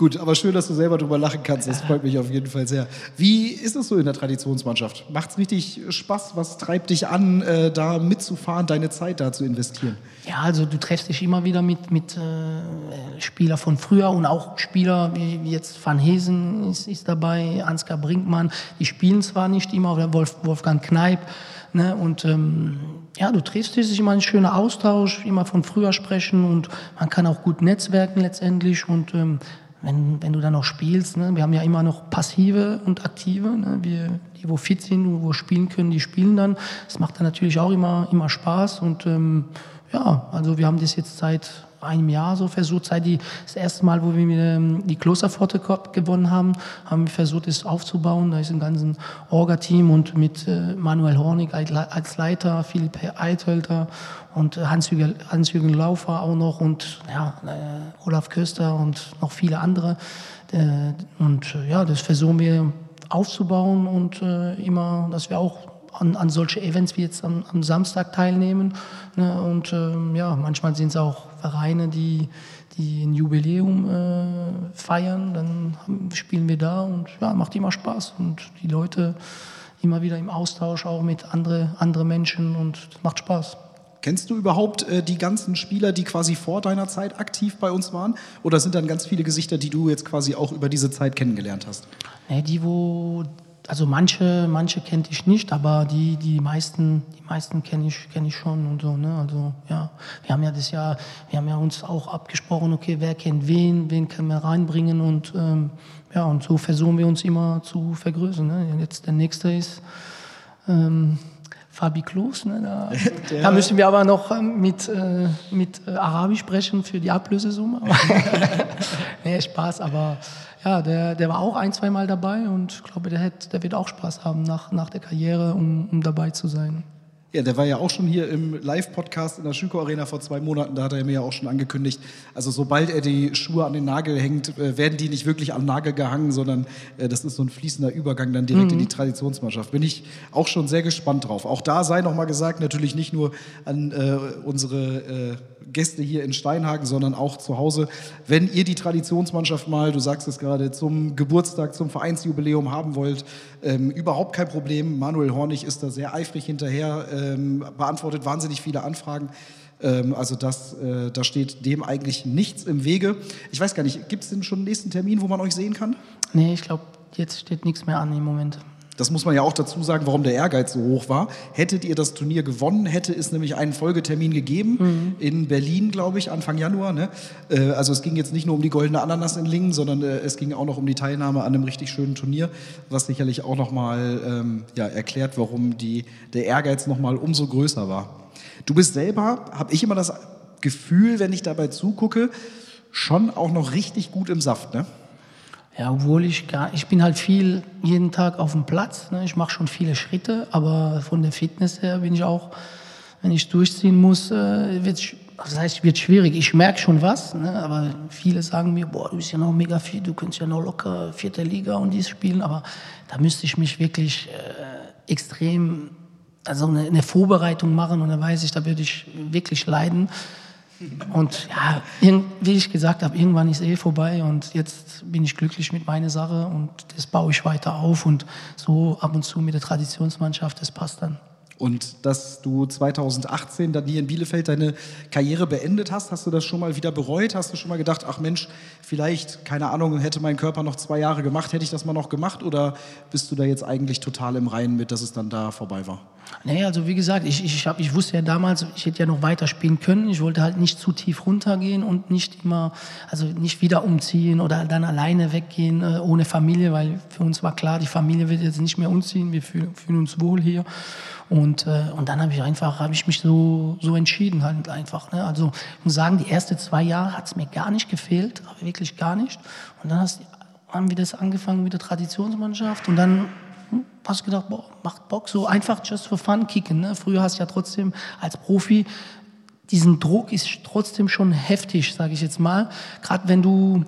Gut, aber schön, dass du selber drüber lachen kannst. Das freut mich auf jeden Fall sehr. Wie ist es so in der Traditionsmannschaft? Macht es richtig Spaß? Was treibt dich an, äh, da mitzufahren, deine Zeit da zu investieren? Ja, also du treffst dich immer wieder mit, mit äh, Spielern von früher und auch Spieler wie, wie jetzt Van Hesen ist, ist dabei, Ansgar Brinkmann. Die spielen zwar nicht immer, oder Wolf, Wolfgang Kneip. Ne? Und ähm, ja, du triffst dich, immer ein schöner Austausch, immer von früher sprechen und man kann auch gut netzwerken letztendlich und ähm, wenn, wenn du dann noch spielst, ne, wir haben ja immer noch Passive und Aktive, ne, wir, die wo fit sind wo spielen können, die spielen dann. Das macht dann natürlich auch immer, immer Spaß und ähm, ja, also wir haben das jetzt seit einem Jahr so versucht, seit die, das erste Mal, wo wir ähm, die Klosterpforte gewonnen haben, haben wir versucht, es aufzubauen. Da ist ein ganzes Orga-Team und mit äh, Manuel Hornig als Leiter, Philipp Eithölter und äh, Hans-Jürgen Hans Laufer auch noch und ja, äh, Olaf Köster und noch viele andere. Und ja, das versuchen wir aufzubauen und immer, dass wir auch an, an solche Events wie jetzt am, am Samstag teilnehmen. Ne? Und ähm, ja, manchmal sind es auch Vereine, die, die ein Jubiläum äh, feiern. Dann spielen wir da und ja, macht immer Spaß. Und die Leute immer wieder im Austausch auch mit anderen andere Menschen und macht Spaß. Kennst du überhaupt äh, die ganzen Spieler, die quasi vor deiner Zeit aktiv bei uns waren? Oder sind dann ganz viele Gesichter, die du jetzt quasi auch über diese Zeit kennengelernt hast? Nee, die, wo also manche, manche kenne ich nicht, aber die, die meisten, die meisten kenne ich, kenne ich schon und so. Ne? Also ja, wir haben ja das Jahr, wir haben ja uns auch abgesprochen, okay, wer kennt wen, wen können wir reinbringen und ähm, ja, und so versuchen wir uns immer zu vergrößern. Ne? Jetzt der nächste ist ähm, Fabi Klos. Ne? Da, da, müssen wir aber noch ähm, mit, äh, mit Arabisch sprechen für die Ablösesumme. nee, Spaß, aber ja, der, der war auch ein, zwei Mal dabei und ich glaube, der, hat, der wird auch Spaß haben nach, nach der Karriere, um, um dabei zu sein. Ja, der war ja auch schon hier im Live-Podcast in der Schüko Arena vor zwei Monaten. Da hat er mir ja auch schon angekündigt. Also sobald er die Schuhe an den Nagel hängt, äh, werden die nicht wirklich am Nagel gehangen, sondern äh, das ist so ein fließender Übergang dann direkt mhm. in die Traditionsmannschaft. Bin ich auch schon sehr gespannt drauf. Auch da sei noch mal gesagt, natürlich nicht nur an äh, unsere äh, Gäste hier in Steinhagen, sondern auch zu Hause. Wenn ihr die Traditionsmannschaft mal, du sagst es gerade, zum Geburtstag, zum Vereinsjubiläum haben wollt, ähm, überhaupt kein Problem. Manuel Hornig ist da sehr eifrig hinterher, ähm, beantwortet wahnsinnig viele Anfragen. Ähm, also das, äh, da steht dem eigentlich nichts im Wege. Ich weiß gar nicht, gibt es denn schon einen nächsten Termin, wo man euch sehen kann? Nee, ich glaube, jetzt steht nichts mehr an im Moment. Das muss man ja auch dazu sagen, warum der Ehrgeiz so hoch war. Hättet ihr das Turnier gewonnen, hätte es nämlich einen Folgetermin gegeben mhm. in Berlin, glaube ich, Anfang Januar. Ne? Äh, also es ging jetzt nicht nur um die goldene Ananas in Lingen, sondern äh, es ging auch noch um die Teilnahme an einem richtig schönen Turnier, was sicherlich auch nochmal ähm, ja, erklärt, warum die, der Ehrgeiz nochmal umso größer war. Du bist selber, habe ich immer das Gefühl, wenn ich dabei zugucke, schon auch noch richtig gut im Saft, ne? Ja, obwohl ich gar, ich bin halt viel jeden Tag auf dem Platz. Ne? Ich mache schon viele Schritte, aber von der Fitness her bin ich auch, wenn ich durchziehen muss, äh, wird das heißt, wird schwierig. Ich merke schon was, ne? aber viele sagen mir, boah, du bist ja noch mega fit, du könntest ja noch locker vierte Liga und dies spielen, aber da müsste ich mich wirklich äh, extrem, also eine, eine Vorbereitung machen und dann weiß ich, da würde ich wirklich leiden. Und ja, wie ich gesagt habe, irgendwann ist eh vorbei und jetzt bin ich glücklich mit meiner Sache und das baue ich weiter auf und so ab und zu mit der Traditionsmannschaft, das passt dann. Und dass du 2018 dann hier in Bielefeld deine Karriere beendet hast, hast du das schon mal wieder bereut? Hast du schon mal gedacht, ach Mensch, vielleicht, keine Ahnung, hätte mein Körper noch zwei Jahre gemacht, hätte ich das mal noch gemacht? Oder bist du da jetzt eigentlich total im Reinen mit, dass es dann da vorbei war? Nee, also wie gesagt, ich, ich, hab, ich wusste ja damals, ich hätte ja noch weiter spielen können. Ich wollte halt nicht zu tief runtergehen und nicht immer, also nicht wieder umziehen oder dann alleine weggehen äh, ohne Familie, weil für uns war klar, die Familie wird jetzt nicht mehr umziehen, wir fühlen, fühlen uns wohl hier. Und, äh, und dann habe ich einfach, habe ich mich so, so entschieden halt einfach. Ne? Also ich muss sagen, die ersten zwei Jahre hat es mir gar nicht gefehlt, wirklich gar nicht. Und dann hast, haben wir das angefangen mit der Traditionsmannschaft und dann hast du gedacht, boah, macht Bock, so einfach just for fun kicken. Ne? Früher hast du ja trotzdem als Profi diesen Druck ist trotzdem schon heftig, sage ich jetzt mal. Gerade wenn du,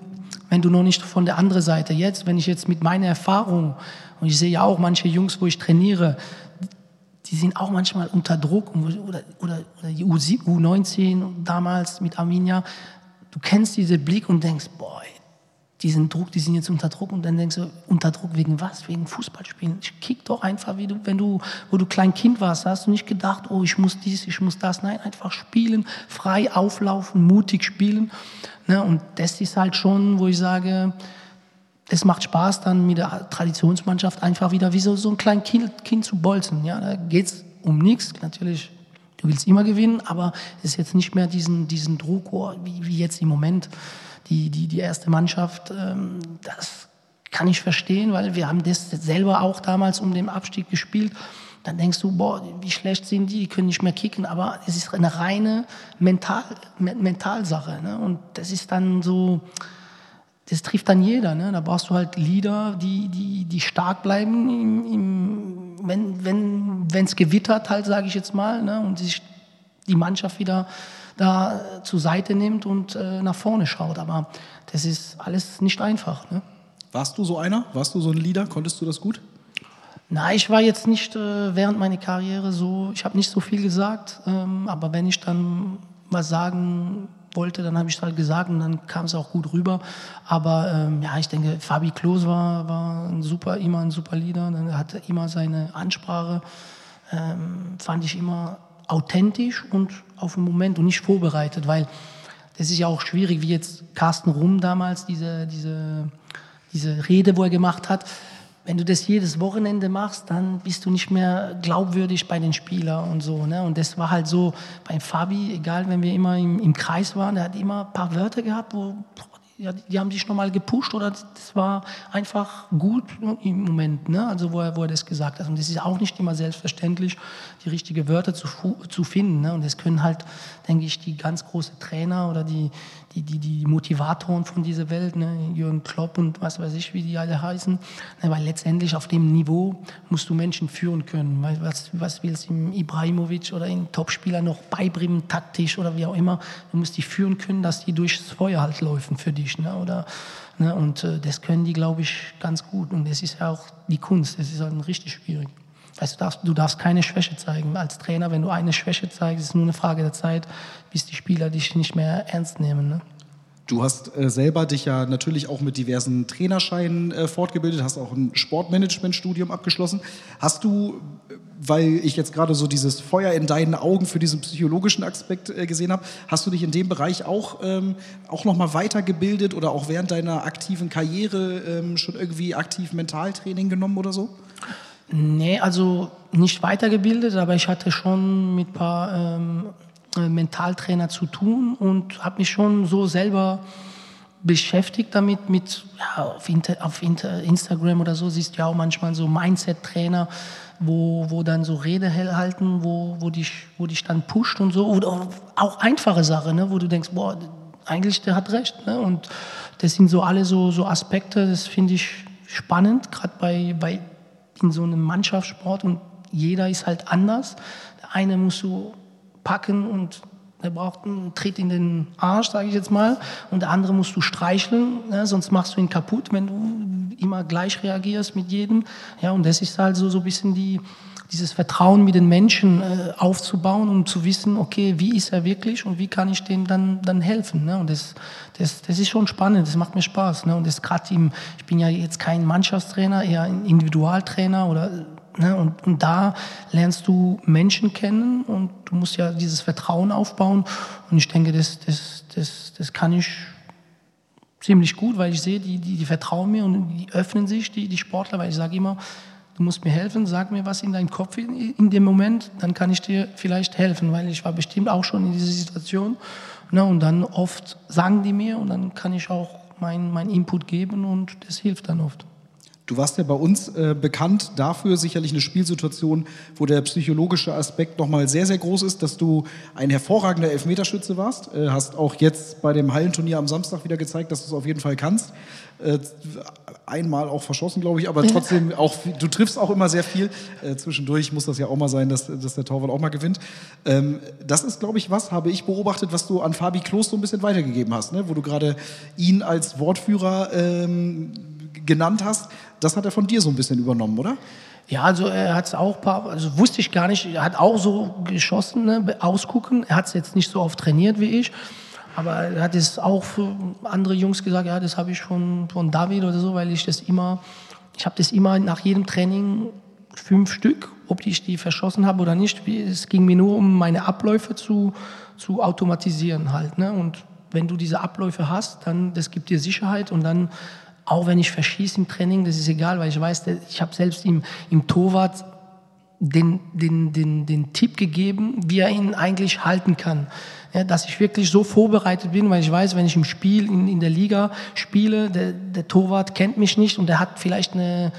wenn du noch nicht von der anderen Seite jetzt, wenn ich jetzt mit meiner Erfahrung und ich sehe ja auch manche Jungs, wo ich trainiere, die sind auch manchmal unter Druck oder, oder, oder die U19 damals mit Arminia. Du kennst diese Blick und denkst, boah, diesen Druck, die sind jetzt unter Druck und dann denkst du, unter Druck wegen was? Wegen Fußballspielen. Ich kick doch einfach, wie du, wenn du, wo du klein Kind warst, hast du nicht gedacht, oh, ich muss dies, ich muss das. Nein, einfach spielen, frei auflaufen, mutig spielen. Ne? Und das ist halt schon, wo ich sage, es macht Spaß, dann mit der Traditionsmannschaft einfach wieder wie so, so ein kleines kind, kind zu bolzen. Ja, da geht es um nichts. Natürlich, du willst immer gewinnen, aber es ist jetzt nicht mehr diesen, diesen Druck, oh, wie, wie jetzt im Moment die, die, die erste Mannschaft. Ähm, das kann ich verstehen, weil wir haben das selber auch damals um den Abstieg gespielt. Dann denkst du, boah, wie schlecht sind die, die können nicht mehr kicken. Aber es ist eine reine Mental, Mentalsache. Ne? Und das ist dann so das trifft dann jeder. Ne? Da brauchst du halt Leader, die, die, die stark bleiben, im, im, wenn es wenn, gewittert, halt, sage ich jetzt mal, ne? und sich die Mannschaft wieder da zur Seite nimmt und äh, nach vorne schaut. Aber das ist alles nicht einfach. Ne? Warst du so einer? Warst du so ein Leader? Konntest du das gut? Nein, ich war jetzt nicht äh, während meiner Karriere so, ich habe nicht so viel gesagt, ähm, aber wenn ich dann was sagen wollte, dann habe ich es halt gesagt und dann kam es auch gut rüber. Aber ähm, ja, ich denke, Fabi Klos war, war ein super, immer ein super Leader. Dann hatte immer seine Ansprache, ähm, fand ich immer authentisch und auf den Moment und nicht vorbereitet, weil das ist ja auch schwierig, wie jetzt Carsten Rum damals diese, diese, diese Rede, wo er gemacht hat wenn du das jedes Wochenende machst, dann bist du nicht mehr glaubwürdig bei den Spielern und so. Ne? Und das war halt so beim Fabi, egal, wenn wir immer im, im Kreis waren, der hat immer ein paar Wörter gehabt, wo ja, die haben sich nochmal gepusht oder das war einfach gut im Moment, ne? also wo er, wo er das gesagt hat. Und das ist auch nicht immer selbstverständlich, die richtigen Wörter zu, zu finden. Ne? Und das können halt, denke ich, die ganz großen Trainer oder die, die, die, die Motivatoren von dieser Welt, ne? Jürgen Klopp und was weiß ich, wie die alle heißen. Ne? Weil letztendlich auf dem Niveau musst du Menschen führen können. Was, was willst du im Ibrahimovic oder in Topspieler noch beibringen, taktisch oder wie auch immer. Du musst die führen können, dass die durchs Feuer halt laufen für dich. Ne? Oder, ne? Und äh, das können die, glaube ich, ganz gut. Und das ist ja auch die Kunst. Das ist halt richtig schwierig. Also du darfst, du darfst keine Schwäche zeigen. Als Trainer, wenn du eine Schwäche zeigst, ist es nur eine Frage der Zeit, bis die Spieler dich nicht mehr ernst nehmen. Ne? Du hast äh, selber dich ja natürlich auch mit diversen Trainerscheinen äh, fortgebildet, hast auch ein Sportmanagement-Studium abgeschlossen. Hast du, weil ich jetzt gerade so dieses Feuer in deinen Augen für diesen psychologischen Aspekt äh, gesehen habe, hast du dich in dem Bereich auch, ähm, auch nochmal weitergebildet oder auch während deiner aktiven Karriere ähm, schon irgendwie aktiv Mentaltraining genommen oder so? Nee, also nicht weitergebildet, aber ich hatte schon mit ein paar ähm, äh, Mentaltrainer zu tun und habe mich schon so selber beschäftigt damit, mit ja, auf, Inter, auf Inter, Instagram oder so, siehst du ja auch manchmal so Mindset-Trainer, wo, wo dann so Rede halten, wo, wo, dich, wo dich dann pusht und so. Oder auch einfache Sachen, ne, wo du denkst, boah, eigentlich der hat recht. Ne? Und das sind so alle so, so Aspekte, das finde ich spannend, gerade bei, bei in so einem Mannschaftssport und jeder ist halt anders. Der eine muss so packen und der braucht einen Tritt in den Arsch, sage ich jetzt mal, und der andere musst du streicheln, ne? sonst machst du ihn kaputt, wenn du immer gleich reagierst mit jedem. Ja, und das ist halt so, so ein bisschen die, dieses Vertrauen mit den Menschen äh, aufzubauen um zu wissen, okay, wie ist er wirklich und wie kann ich dem dann, dann helfen. Ne? Und das, das, das ist schon spannend, das macht mir Spaß. Ne? Und das gerade im, ich bin ja jetzt kein Mannschaftstrainer, eher ein Individualtrainer oder Ne? Und, und da lernst du Menschen kennen und du musst ja dieses Vertrauen aufbauen. Und ich denke, das, das, das, das kann ich ziemlich gut, weil ich sehe, die, die, die vertrauen mir und die öffnen sich, die, die Sportler, weil ich sage immer, du musst mir helfen, sag mir was in deinem Kopf in, in dem Moment, dann kann ich dir vielleicht helfen, weil ich war bestimmt auch schon in dieser Situation. Ne? Und dann oft sagen die mir und dann kann ich auch meinen mein Input geben und das hilft dann oft. Du warst ja bei uns äh, bekannt dafür, sicherlich eine Spielsituation, wo der psychologische Aspekt nochmal sehr, sehr groß ist, dass du ein hervorragender Elfmeterschütze warst. Äh, hast auch jetzt bei dem Hallenturnier am Samstag wieder gezeigt, dass du es auf jeden Fall kannst. Äh, einmal auch verschossen, glaube ich, aber trotzdem auch, du triffst auch immer sehr viel. Äh, zwischendurch muss das ja auch mal sein, dass, dass der Torwart auch mal gewinnt. Ähm, das ist, glaube ich, was, habe ich beobachtet, was du an Fabi Klos so ein bisschen weitergegeben hast, ne? wo du gerade ihn als Wortführer ähm, genannt hast. Das hat er von dir so ein bisschen übernommen, oder? Ja, also er hat es auch, paar, also wusste ich gar nicht, er hat auch so geschossen, ne, ausgucken. Er hat es jetzt nicht so oft trainiert wie ich. Aber er hat es auch für andere Jungs gesagt, ja, das habe ich von, von David oder so, weil ich das immer, ich habe das immer nach jedem Training fünf Stück, ob ich die verschossen habe oder nicht. Es ging mir nur um meine Abläufe zu, zu automatisieren halt. Ne? Und wenn du diese Abläufe hast, dann das gibt dir Sicherheit und dann auch wenn ich verschieße im Training, das ist egal, weil ich weiß, ich habe selbst im, im Torwart den, den, den, den Tipp gegeben, wie er ihn eigentlich halten kann. Ja, dass ich wirklich so vorbereitet bin, weil ich weiß, wenn ich im Spiel, in, in der Liga spiele, der, der Torwart kennt mich nicht und der hat vielleicht eine,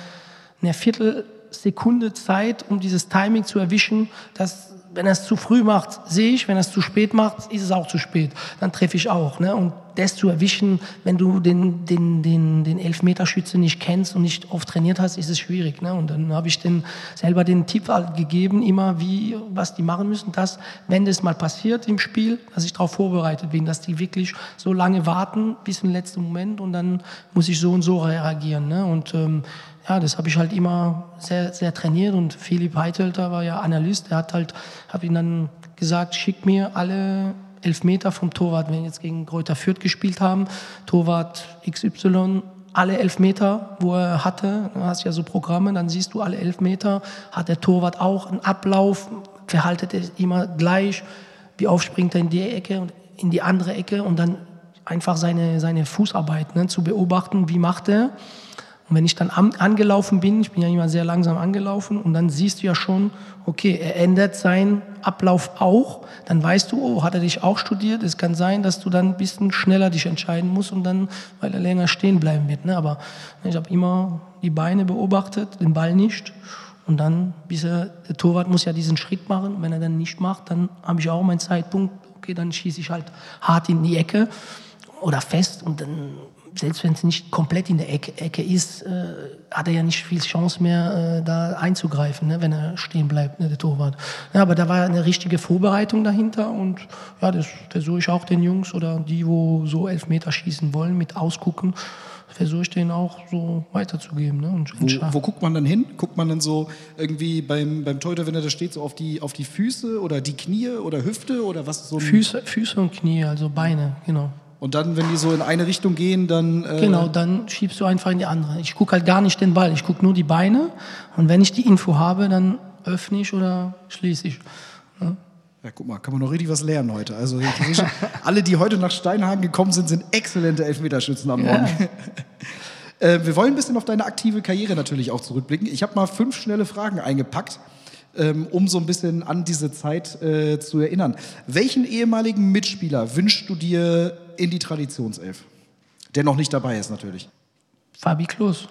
eine Viertelsekunde Zeit, um dieses Timing zu erwischen, dass wenn er es zu früh macht, sehe ich, wenn er es zu spät macht, ist es auch zu spät. Dann treffe ich auch. Ne? Und das zu erwischen, wenn du den, den, den, den Elfmeterschütze nicht kennst und nicht oft trainiert hast, ist es schwierig. Ne? Und dann habe ich den, selber den Tipp gegeben, immer wie, was die machen müssen, dass, wenn das mal passiert im Spiel, dass ich darauf vorbereitet bin, dass die wirklich so lange warten bis zum letzten Moment und dann muss ich so und so reagieren. Ne? Und ähm, ja, das habe ich halt immer sehr, sehr trainiert und Philipp Heitelter war ja Analyst, er hat halt, habe ihn dann gesagt, schick mir alle Elfmeter vom Torwart, wenn wir jetzt gegen Kräuter Fürth gespielt haben, Torwart XY, alle Elfmeter, wo er hatte, du hast ja so Programme, dann siehst du alle Elfmeter, hat der Torwart auch einen Ablauf, verhaltet er immer gleich, wie oft springt er in die Ecke und in die andere Ecke und dann einfach seine, seine Fußarbeit ne, zu beobachten, wie macht er. Und wenn ich dann angelaufen bin, ich bin ja immer sehr langsam angelaufen, und dann siehst du ja schon, okay, er ändert seinen Ablauf auch, dann weißt du, oh, hat er dich auch studiert? Es kann sein, dass du dann ein bisschen schneller dich entscheiden musst und dann, weil er länger stehen bleiben wird. Ne? Aber ich habe immer die Beine beobachtet, den Ball nicht. Und dann, bis er, der Torwart muss ja diesen Schritt machen. Wenn er dann nicht macht, dann habe ich auch meinen Zeitpunkt, okay, dann schieße ich halt hart in die Ecke oder fest und dann selbst wenn es nicht komplett in der Ecke, Ecke ist, äh, hat er ja nicht viel Chance mehr, äh, da einzugreifen, ne, wenn er stehen bleibt, ne, der Torwart. Ja, aber da war eine richtige Vorbereitung dahinter und ja, das versuche ich auch den Jungs oder die, wo so Elfmeter schießen wollen, mit ausgucken, versuche ich denen auch so weiterzugeben. Ne, und wo, wo, guckt man dann hin? Guckt man dann so irgendwie beim, beim Torhüter, wenn er da steht, so auf die, auf die Füße oder die Knie oder Hüfte oder was? So Füße, Füße und Knie, also Beine, genau. Und dann, wenn die so in eine Richtung gehen, dann. Äh genau, dann schiebst du einfach in die andere. Ich gucke halt gar nicht den Ball, ich gucke nur die Beine. Und wenn ich die Info habe, dann öffne ich oder schließe ich. Ja. Ja, guck mal, kann man noch richtig was lernen heute. Also alle, die heute nach Steinhagen gekommen sind, sind exzellente Elfmeterschützen am Morgen. Ja. äh, wir wollen ein bisschen auf deine aktive Karriere natürlich auch zurückblicken. Ich habe mal fünf schnelle Fragen eingepackt ähm, um so ein bisschen an diese Zeit äh, zu erinnern. Welchen ehemaligen Mitspieler wünschst du dir in die Traditionself? Der noch nicht dabei ist natürlich. Fabi Klos.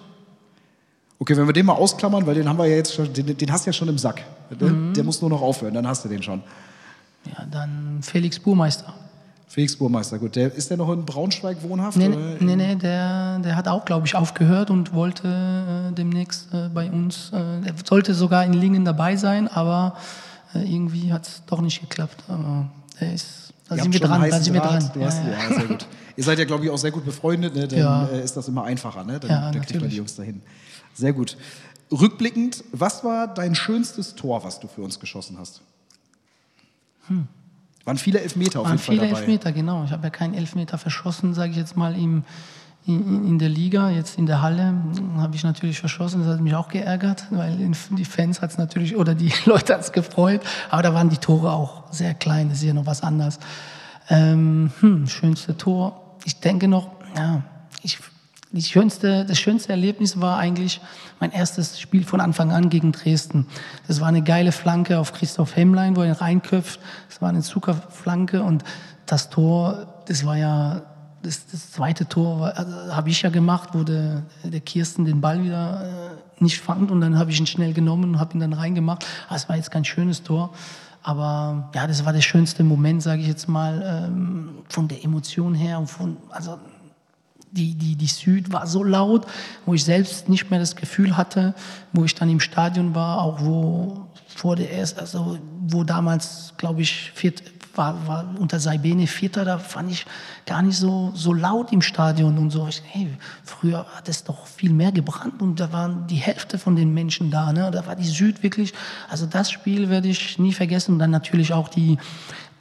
Okay, wenn wir den mal ausklammern, weil den haben wir ja jetzt schon, den, den hast du ja schon im Sack. Mhm. Der muss nur noch aufhören, dann hast du den schon. Ja, dann Felix Burmeister. Felix Burmeister, gut. Der, ist der noch in Braunschweig wohnhaft? Nee, nee, nee, der, der hat auch, glaube ich, aufgehört und wollte äh, demnächst äh, bei uns, äh, er sollte sogar in Lingen dabei sein, aber äh, irgendwie hat es doch nicht geklappt. Aber der ist, da sind wir dran, da sind wir dran. Du hast, ja, sehr gut. Ihr seid ja, glaube ich, auch sehr gut befreundet, ne? dann. Äh, ist das immer einfacher, ne? dann, ja, dann kriegt man die Jungs dahin. Sehr gut. Rückblickend, was war dein schönstes Tor, was du für uns geschossen hast? Hm. Waren viele Elfmeter auf waren jeden Fall viele Elfmeter, genau. Ich habe ja keinen Elfmeter verschossen, sage ich jetzt mal, im, in, in der Liga, jetzt in der Halle, habe ich natürlich verschossen. Das hat mich auch geärgert, weil die Fans hat es natürlich, oder die Leute hat es gefreut. Aber da waren die Tore auch sehr klein, das ist ja noch was anderes. Ähm, hm, schönste Tor. Ich denke noch, ja, ich, die schönste, das schönste Erlebnis war eigentlich mein erstes Spiel von Anfang an gegen Dresden. Das war eine geile Flanke auf Christoph Hemmlein, wo er reinköpft. Das war eine Zuckerflanke und das Tor, das war ja das, das zweite Tor also, habe ich ja gemacht, wo der, der Kirsten den Ball wieder äh, nicht fand und dann habe ich ihn schnell genommen und habe ihn dann reingemacht. Ah, es war jetzt kein schönes Tor, aber ja, das war der schönste Moment, sage ich jetzt mal, ähm, von der Emotion her und von, also die, die, die Süd war so laut, wo ich selbst nicht mehr das Gefühl hatte, wo ich dann im Stadion war, auch wo vor der erst, also wo damals, glaube ich, viert, war, war unter Saibene Vierter, da fand ich gar nicht so, so laut im Stadion und so. Ich, hey, früher hat es doch viel mehr gebrannt und da waren die Hälfte von den Menschen da. Ne? Da war die Süd wirklich, also das Spiel werde ich nie vergessen. Und dann natürlich auch die,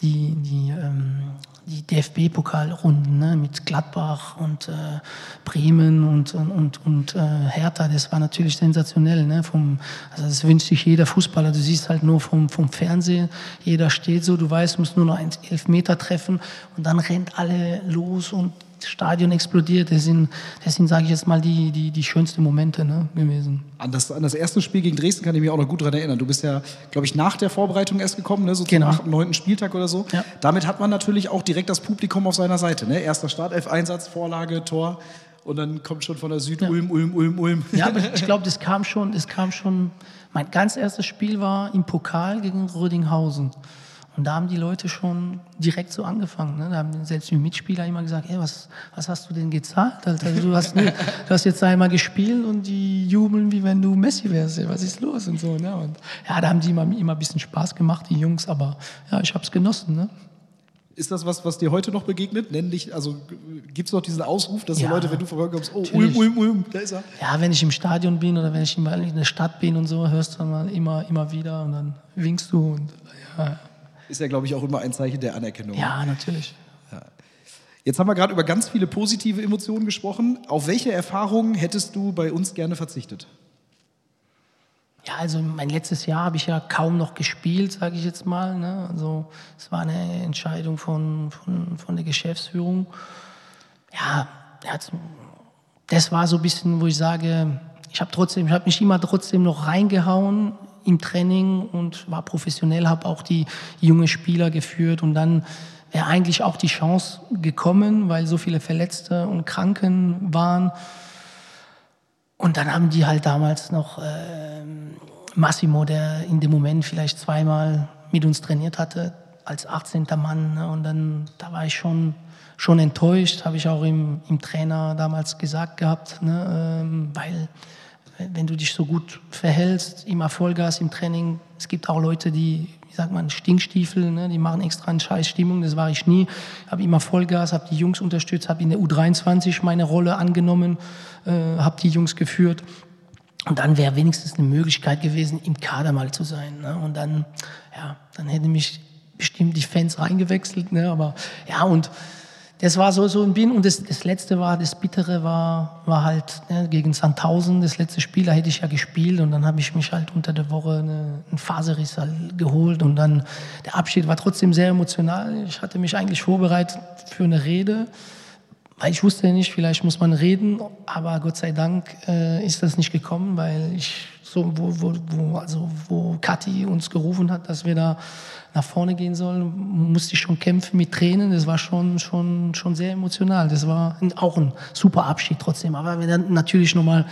die, die ähm, die DFB-Pokalrunden ne, mit Gladbach und äh, Bremen und, und, und äh, Hertha, das war natürlich sensationell. Ne, vom, also das wünscht sich jeder Fußballer. Du siehst halt nur vom, vom Fernsehen, jeder steht so, du weißt, du musst nur noch elf Meter treffen und dann rennt alle los und Stadion explodiert. Das sind, das sind sage ich jetzt mal, die, die, die schönsten Momente ne, gewesen. An das, an das erste Spiel gegen Dresden kann ich mich auch noch gut daran erinnern. Du bist ja, glaube ich, nach der Vorbereitung erst gekommen, ne, so genau. zum 8., 9. Spieltag oder so. Ja. Damit hat man natürlich auch direkt das Publikum auf seiner Seite. Ne? Erster Startelf-Einsatz, Vorlage, Tor. Und dann kommt schon von der Süd ja. Ulm, Ulm, Ulm, Ulm. Ja, aber ich glaube, das kam schon, das kam schon. Mein ganz erstes Spiel war im Pokal gegen Rödinghausen. Und da haben die Leute schon direkt so angefangen. Ne? Da haben selbst die Mitspieler immer gesagt, hey, was, was hast du denn gezahlt? Alter? Du, hast, du hast jetzt einmal gespielt und die jubeln, wie wenn du Messi wärst. Was ist los? Und so. Ne? Und ja, da haben die immer, immer ein bisschen Spaß gemacht, die Jungs. Aber ja, ich habe es genossen. Ne? Ist das was, was dir heute noch begegnet? Nenn dich, also gibt es noch diesen Ausruf, dass ja, die Leute, wenn du vorbeikommst, oh, Ulm, Ulm, Ulm, da ist er. Ja, wenn ich im Stadion bin oder wenn ich in der Stadt bin und so, hörst du dann immer, immer wieder und dann winkst du und ja. Ist ja, glaube ich, auch immer ein Zeichen der Anerkennung. Ja, natürlich. Ja. Jetzt haben wir gerade über ganz viele positive Emotionen gesprochen. Auf welche Erfahrungen hättest du bei uns gerne verzichtet? Ja, also mein letztes Jahr habe ich ja kaum noch gespielt, sage ich jetzt mal. Ne? Also es war eine Entscheidung von, von, von der Geschäftsführung. Ja, das war so ein bisschen, wo ich sage, ich habe trotzdem, ich habe mich immer trotzdem noch reingehauen im Training und war professionell, habe auch die junge Spieler geführt und dann wäre eigentlich auch die Chance gekommen, weil so viele Verletzte und Kranken waren. Und dann haben die halt damals noch äh, Massimo, der in dem Moment vielleicht zweimal mit uns trainiert hatte, als 18. Mann. Ne? Und dann, da war ich schon, schon enttäuscht, habe ich auch im, im Trainer damals gesagt gehabt, ne? ähm, weil wenn du dich so gut verhältst, immer Vollgas im Training. Es gibt auch Leute, die, wie sagt man, Stinkstiefel, ne? die machen extra eine scheiß Stimmung, das war ich nie. Habe immer Vollgas, habe die Jungs unterstützt, habe in der U23 meine Rolle angenommen, äh, habe die Jungs geführt. Und dann wäre wenigstens eine Möglichkeit gewesen, im Kader mal zu sein. Ne? Und dann, ja, dann hätte mich bestimmt die Fans reingewechselt. Ne? Aber ja, und das war so, so ein Bin. Und das, das letzte war, das Bittere war, war halt ne, gegen Sandhausen, das letzte Spiel, da hätte ich ja gespielt. Und dann habe ich mich halt unter der Woche eine, einen Faserriss halt geholt. Und dann der Abschied war trotzdem sehr emotional. Ich hatte mich eigentlich vorbereitet für eine Rede, weil ich wusste nicht, vielleicht muss man reden, aber Gott sei Dank äh, ist das nicht gekommen, weil ich so, wo, wo, wo, also wo Kathi uns gerufen hat, dass wir da nach vorne gehen sollen, musste ich schon kämpfen mit Tränen. Das war schon, schon, schon sehr emotional. Das war auch ein super Abschied trotzdem. Aber wäre dann natürlich nochmal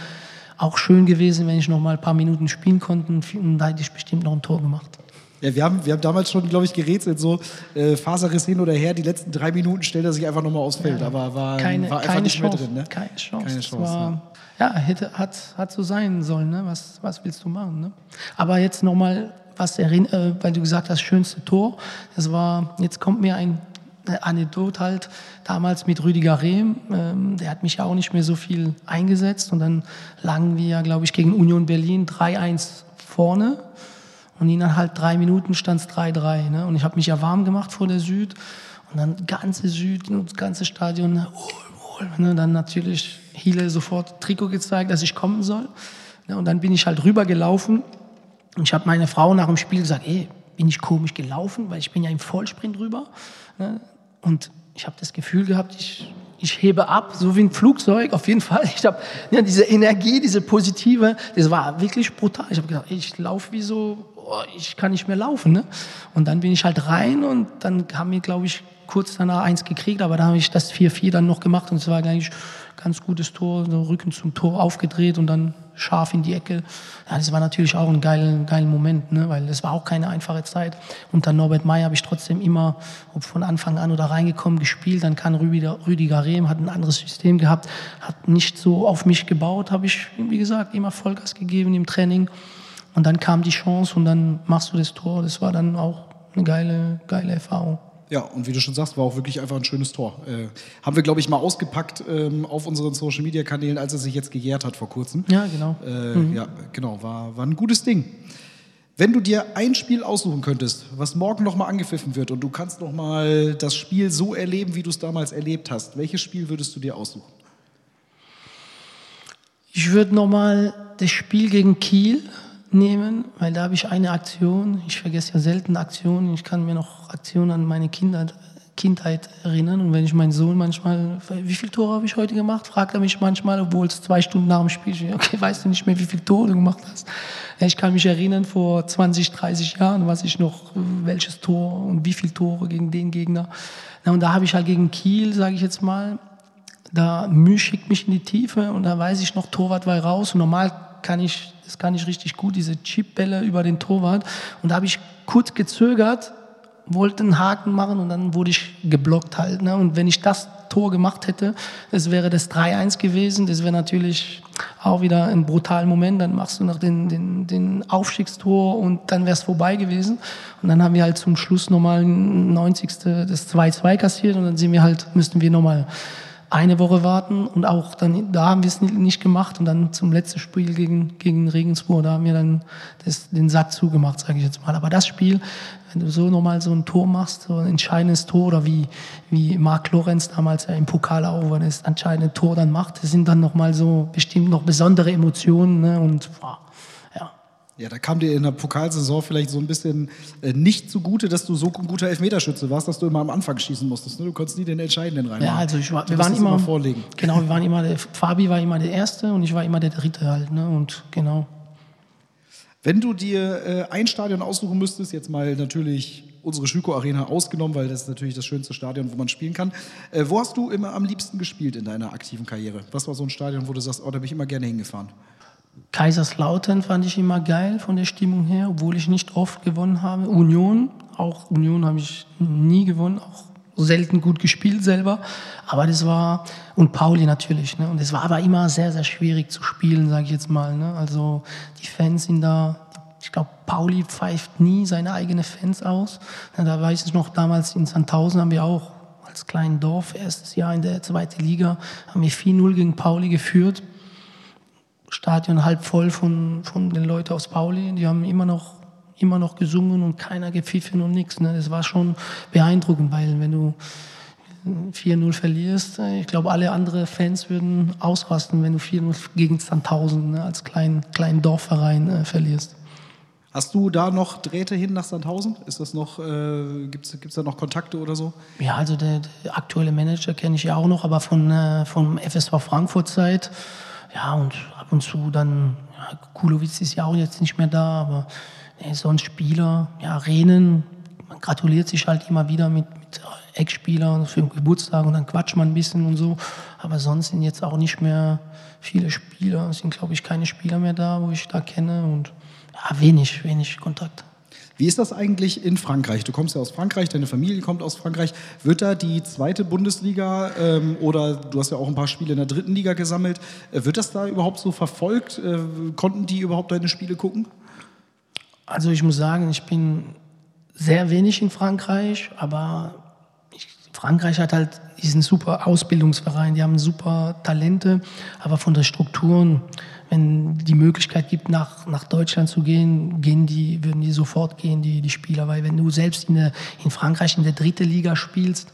auch schön gewesen, wenn ich noch mal ein paar Minuten spielen konnte. Und da hätte ich bestimmt noch ein Tor gemacht. Ja, wir haben, wir haben damals schon, glaube ich, gerätselt, so äh, Faserriss hin oder her, die letzten drei Minuten stellt er sich einfach nochmal aufs Feld, ja, aber war, keine, war einfach nicht Chance, mehr drin. Ne? Keine Chance. Keine Chance? Ja, hätte, hat, hat so sein sollen. Ne? Was, was willst du machen? Ne? Aber jetzt nochmal, äh, weil du gesagt hast, schönste Tor. Das war, jetzt kommt mir ein eine Anekdote halt damals mit Rüdiger Rehm. Ähm, der hat mich ja auch nicht mehr so viel eingesetzt. Und dann lagen wir, glaube ich, gegen Union Berlin 3-1 vorne. Und innerhalb drei Minuten stand es 3-3. Ne? Und ich habe mich ja warm gemacht vor der Süd. Und dann ganze Süd, das ganze Stadion, oh, toll. Ne? Dann natürlich Hiele sofort Trikot gezeigt, dass ich kommen soll. Und dann bin ich halt rübergelaufen. Und ich habe meine Frau nach dem Spiel gesagt, ey, bin ich komisch gelaufen, weil ich bin ja im Vollsprint rüber. Und ich habe das Gefühl gehabt, ich, ich hebe ab, so wie ein Flugzeug, auf jeden Fall. Ich habe ja, diese Energie, diese positive, das war wirklich brutal. Ich habe gedacht, ey, ich laufe wie so, oh, ich kann nicht mehr laufen. Ne? Und dann bin ich halt rein und dann haben wir, glaube ich, kurz danach eins gekriegt, aber da habe ich das 4-4 dann noch gemacht und es war eigentlich ganz gutes Tor, so Rücken zum Tor aufgedreht und dann scharf in die Ecke. Ja, das war natürlich auch ein geiler, geiler Moment, ne? weil das war auch keine einfache Zeit. Unter Norbert May habe ich trotzdem immer, ob von Anfang an oder reingekommen, gespielt. Dann kann Rüdiger, Rüdiger Rehm, hat ein anderes System gehabt, hat nicht so auf mich gebaut, habe ich, wie gesagt, immer Vollgas gegeben im Training. Und dann kam die Chance und dann machst du das Tor. Das war dann auch eine geile, geile Erfahrung. Ja, und wie du schon sagst, war auch wirklich einfach ein schönes Tor. Äh, haben wir, glaube ich, mal ausgepackt ähm, auf unseren Social Media Kanälen, als es sich jetzt gejährt hat vor kurzem. Ja, genau. Äh, mhm. Ja, genau, war, war ein gutes Ding. Wenn du dir ein Spiel aussuchen könntest, was morgen nochmal angepfiffen wird und du kannst nochmal das Spiel so erleben, wie du es damals erlebt hast, welches Spiel würdest du dir aussuchen? Ich würde nochmal das Spiel gegen Kiel nehmen, weil da habe ich eine Aktion. Ich vergesse ja selten Aktionen. Ich kann mir noch Aktionen an meine Kindheit, Kindheit erinnern. Und wenn ich meinen Sohn manchmal, wie viele Tore habe ich heute gemacht, fragt er mich manchmal, obwohl es zwei Stunden nach dem Spiel ist. Okay, weißt du nicht mehr, wie viele Tore du gemacht hast? Ich kann mich erinnern, vor 20, 30 Jahren, was ich noch, welches Tor und wie viele Tore gegen den Gegner. Und da habe ich halt gegen Kiel, sage ich jetzt mal, da Mühe schickt mich in die Tiefe und da weiß ich noch, Torwart war raus. Und normal kann ich das kann ich richtig gut, diese Chipbälle über den Torwart. Und da habe ich kurz gezögert, wollte einen Haken machen und dann wurde ich geblockt halt. Ne? Und wenn ich das Tor gemacht hätte, das wäre das 3-1 gewesen. Das wäre natürlich auch wieder ein brutaler Moment. Dann machst du noch den, den, den Aufstiegstor und dann wäre es vorbei gewesen. Und dann haben wir halt zum Schluss nochmal 90. das 2-2 kassiert und dann sind wir halt, müssten wir nochmal eine Woche warten und auch dann, da haben wir es nicht gemacht und dann zum letzten Spiel gegen, gegen Regensburg, da haben wir dann das, den Sack zugemacht, sage ich jetzt mal. Aber das Spiel, wenn du so nochmal so ein Tor machst, so ein entscheidendes Tor oder wie, wie Marc Lorenz damals im Pokal auch, wenn das entscheidende Tor dann macht, das sind dann nochmal so bestimmt noch besondere Emotionen ne? und wow, ja, da kam dir in der Pokalsaison vielleicht so ein bisschen äh, nicht zugute, dass du so ein guter Elfmeterschütze warst, dass du immer am Anfang schießen musstest. Ne? Du konntest nie den Entscheidenden rein. Ja, also ich war, wir waren immer, immer, vorlegen. Genau, wir waren immer der, Fabi war immer der Erste und ich war immer der Dritte halt. Ne? Und genau. Wenn du dir äh, ein Stadion aussuchen müsstest, jetzt mal natürlich unsere Schüko Arena ausgenommen, weil das ist natürlich das schönste Stadion, wo man spielen kann. Äh, wo hast du immer am liebsten gespielt in deiner aktiven Karriere? Was war so ein Stadion, wo du sagst, oh, da bin ich immer gerne hingefahren? Kaiserslautern fand ich immer geil von der Stimmung her, obwohl ich nicht oft gewonnen habe. Union, auch Union habe ich nie gewonnen, auch selten gut gespielt selber. Aber das war, und Pauli natürlich, ne? und es war aber immer sehr, sehr schwierig zu spielen, sage ich jetzt mal. Ne? Also die Fans sind da, ich glaube, Pauli pfeift nie seine eigenen Fans aus. Da weiß ich noch, damals in Sandhausen haben wir auch als kleinen Dorf, erstes Jahr in der zweiten Liga, haben wir 4-0 gegen Pauli geführt. Stadion halb voll von, von den Leuten aus Pauli. Die haben immer noch, immer noch gesungen und keiner gepfiffen und nichts. Ne? Das war schon beeindruckend, weil wenn du 4-0 verlierst, äh, ich glaube, alle anderen Fans würden ausrasten, wenn du 4-0 gegen Sandhausen ne, als kleinen kleinen Dorfverein äh, verlierst. Hast du da noch Drähte hin nach Sandhausen? Ist das noch, äh, gibt es da noch Kontakte oder so? Ja, also der, der aktuelle Manager kenne ich ja auch noch, aber von äh, vom FSV Frankfurt Zeit. Ja, und und zu dann, ja, Kulowitz ist ja auch jetzt nicht mehr da, aber nee, sonst Spieler, ja, Renen, man gratuliert sich halt immer wieder mit, mit Ex-Spielern für den Geburtstag und dann quatscht man ein bisschen und so. Aber sonst sind jetzt auch nicht mehr viele Spieler, es sind glaube ich keine Spieler mehr da, wo ich da kenne und ja, wenig, wenig Kontakt. Wie ist das eigentlich in Frankreich? Du kommst ja aus Frankreich, deine Familie kommt aus Frankreich. Wird da die zweite Bundesliga ähm, oder du hast ja auch ein paar Spiele in der dritten Liga gesammelt, äh, wird das da überhaupt so verfolgt? Äh, konnten die überhaupt deine Spiele gucken? Also ich muss sagen, ich bin sehr wenig in Frankreich, aber ich, Frankreich hat halt diesen super Ausbildungsverein, die haben super Talente, aber von der Strukturen wenn die Möglichkeit gibt, nach, nach Deutschland zu gehen, gehen die, würden die sofort gehen, die, die Spieler. Weil wenn du selbst in, der, in Frankreich in der dritten Liga spielst,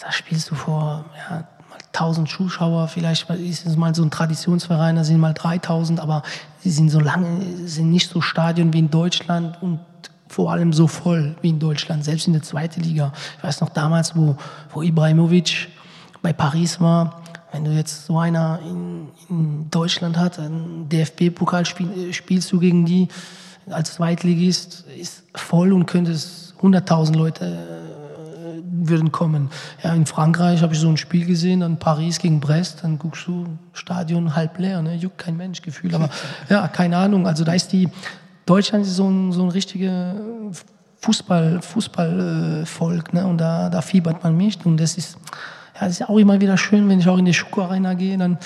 da spielst du vor ja, 1000 Zuschauer, vielleicht ist es mal so ein Traditionsverein, da sind mal 3000, aber sie sind so lange, sind nicht so Stadion wie in Deutschland und vor allem so voll wie in Deutschland, selbst in der zweiten Liga. Ich weiß noch damals, wo, wo Ibrahimovic bei Paris war, wenn du jetzt so einer in, in Deutschland hat, ein DFB-Pokal spiel, spielst du gegen die als Zweitligist, ist voll und könntest 100.000 Leute äh, würden kommen. Ja, in Frankreich habe ich so ein Spiel gesehen, dann Paris gegen Brest, dann guckst du Stadion halb leer, ne? juckt kein Mensch Gefühl, aber ja, keine Ahnung. Also da ist die Deutschland ist so ein, so ein richtiger Fußball, Fußballvolk, ne? und da, da fiebert man mich und das ist ja, das ist auch immer wieder schön, wenn ich auch in die Schuko Arena gehe, dann